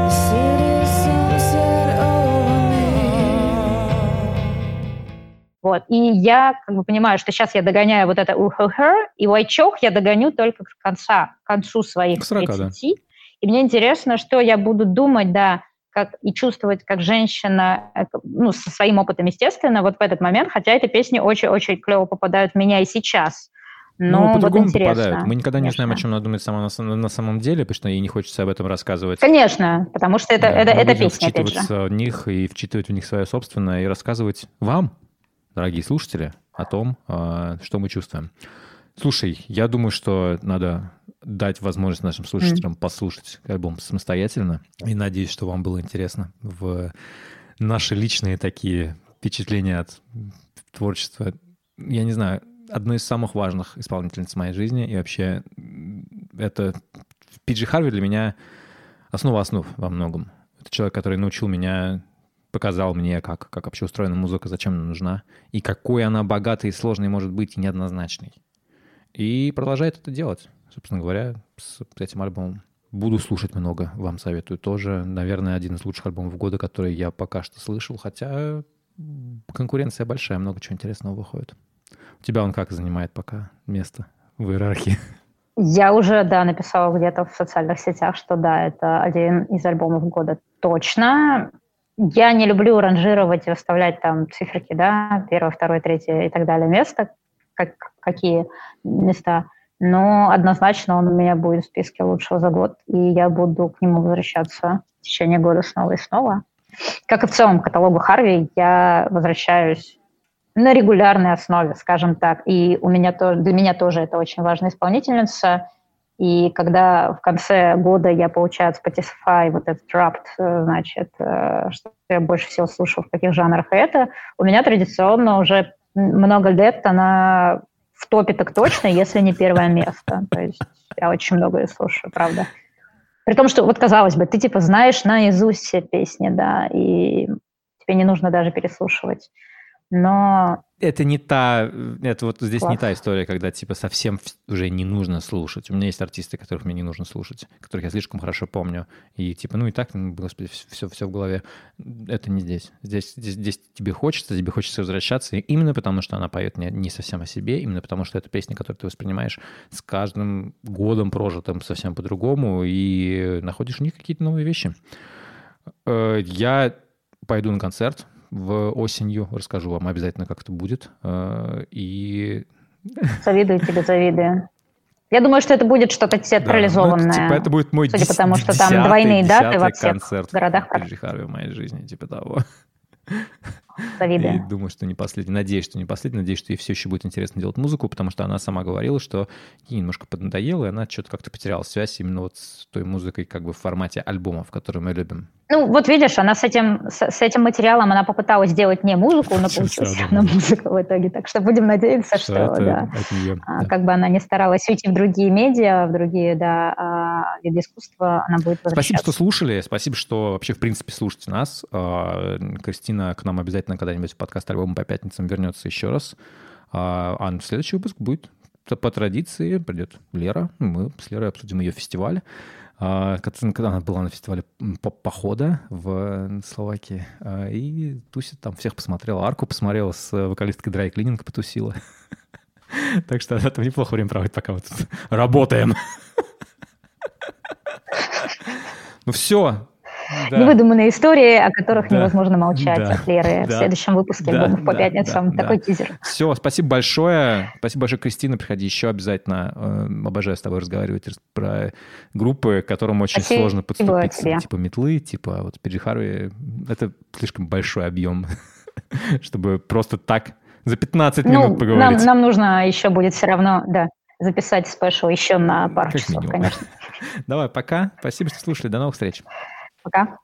The city sunset over me. Вот. И я как бы понимаю, что сейчас я догоняю вот это her, и Chalk я догоню только к, конца, к концу своих 40, 30. Да. И мне интересно, что я буду думать, да, как и чувствовать как женщина, э, ну, со своим опытом, естественно, вот в этот момент, хотя эти песни очень-очень клево попадают в меня и сейчас. Но ну, по-другому вот попадают. Мы никогда конечно. не знаем, о чем надо думать само, на, на самом деле, потому что ей не хочется об этом рассказывать. Конечно, потому что это, да, это, это песня, вчитываться в них и вчитывать в них свое собственное и рассказывать вам, дорогие слушатели, о том, а, что мы чувствуем. Слушай, я думаю, что надо дать возможность нашим слушателям mm. послушать альбом самостоятельно. И надеюсь, что вам было интересно в наши личные такие впечатления от творчества. Я не знаю, одной из самых важных исполнительниц моей жизни. И вообще это Пиджи Харви для меня основа основ во многом. Это человек, который научил меня, показал мне, как, как вообще устроена музыка, зачем она нужна, и какой она богатой и сложной может быть, и неоднозначной. И продолжает это делать, собственно говоря, с этим альбомом. Буду слушать много, вам советую тоже. Наверное, один из лучших альбомов года, который я пока что слышал, хотя конкуренция большая, много чего интересного выходит. У тебя он как занимает пока место в иерархии? Я уже, да, написала где-то в социальных сетях, что да, это один из альбомов года точно. Я не люблю ранжировать и выставлять там циферки, да, первое, второе, третье и так далее место, как, какие места. Но однозначно он у меня будет в списке лучшего за год, и я буду к нему возвращаться в течение года снова и снова. Как и в целом каталогу Харви, я возвращаюсь на регулярной основе, скажем так, и у меня тоже, для меня тоже это очень важная исполнительница, и когда в конце года я получаю от Spotify вот этот рапт, значит, э, что я больше всего слушаю в каких жанрах это, у меня традиционно уже много лет она в топе так точно, если не первое место. То есть я очень много ее слушаю, правда. При том, что, вот казалось бы, ты типа знаешь наизусть все песни, да, и тебе не нужно даже переслушивать. Но это не та, это вот здесь Класс. не та история, когда типа совсем уже не нужно слушать. У меня есть артисты, которых мне не нужно слушать, которых я слишком хорошо помню. И типа, ну и так, ну, господи, все, все в голове. Это не здесь. Здесь, здесь. здесь тебе хочется, тебе хочется возвращаться именно потому, что она поет не, не совсем о себе, именно потому, что это песня, которую ты воспринимаешь с каждым годом прожитым совсем по-другому и находишь в них какие-то новые вещи. Э, я пойду на концерт, в осенью. Расскажу вам обязательно, как это будет. Э, и... Завидую тебе, завидую. Я думаю, что это будет что-то театрализованное. Да, ну, типа, это будет мой Судя по тому, что там двойные даты во всех концерт городах. Харви в моей жизни, типа того. Завидую. И думаю, что не последний. Надеюсь, что не последний. Надеюсь, что ей все еще будет интересно делать музыку, потому что она сама говорила, что ей немножко поднадоело, и она что-то как-то потеряла связь именно вот с той музыкой как бы в формате альбомов, которые мы любим. Ну, вот видишь, она с этим, с, с этим материалом, она попыталась сделать не музыку, но получилась равно музыка в итоге. Так что будем надеяться, что, что да, нее, а, да, как бы она не старалась уйти в другие медиа, в другие, да, а, виды искусства, она будет Спасибо, что слушали, спасибо, что вообще, в принципе, слушаете нас. А, Кристина к нам обязательно когда-нибудь в подкаст альбом по пятницам вернется еще раз. А следующий выпуск будет по традиции придет Лера. Мы с Лерой обсудим ее фестиваль. А, когда она была на фестивале похода в Словакии, а, и тусит там, всех посмотрела, арку посмотрела, с вокалисткой Драй Клининг потусила. Так что это неплохо время проводит, пока мы тут работаем. Ну все, да. невыдуманные истории, о которых да. невозможно молчать да. от Леры. Да. В следующем выпуске да. альбомов по да. пятницам. Да. Такой да. тизер. Все, спасибо большое. Спасибо большое, Кристина. Приходи еще обязательно. Э, обожаю с тобой разговаривать про группы, к которым очень спасибо сложно подступиться. Тебе. Типа метлы, типа вот Харви. Это слишком большой объем, чтобы просто так за 15 ну, минут поговорить. Нам, нам нужно еще будет все равно, да, записать спешл еще на пару как часов, минимум. конечно. Давай, пока. Спасибо, что слушали. До новых встреч. Пока.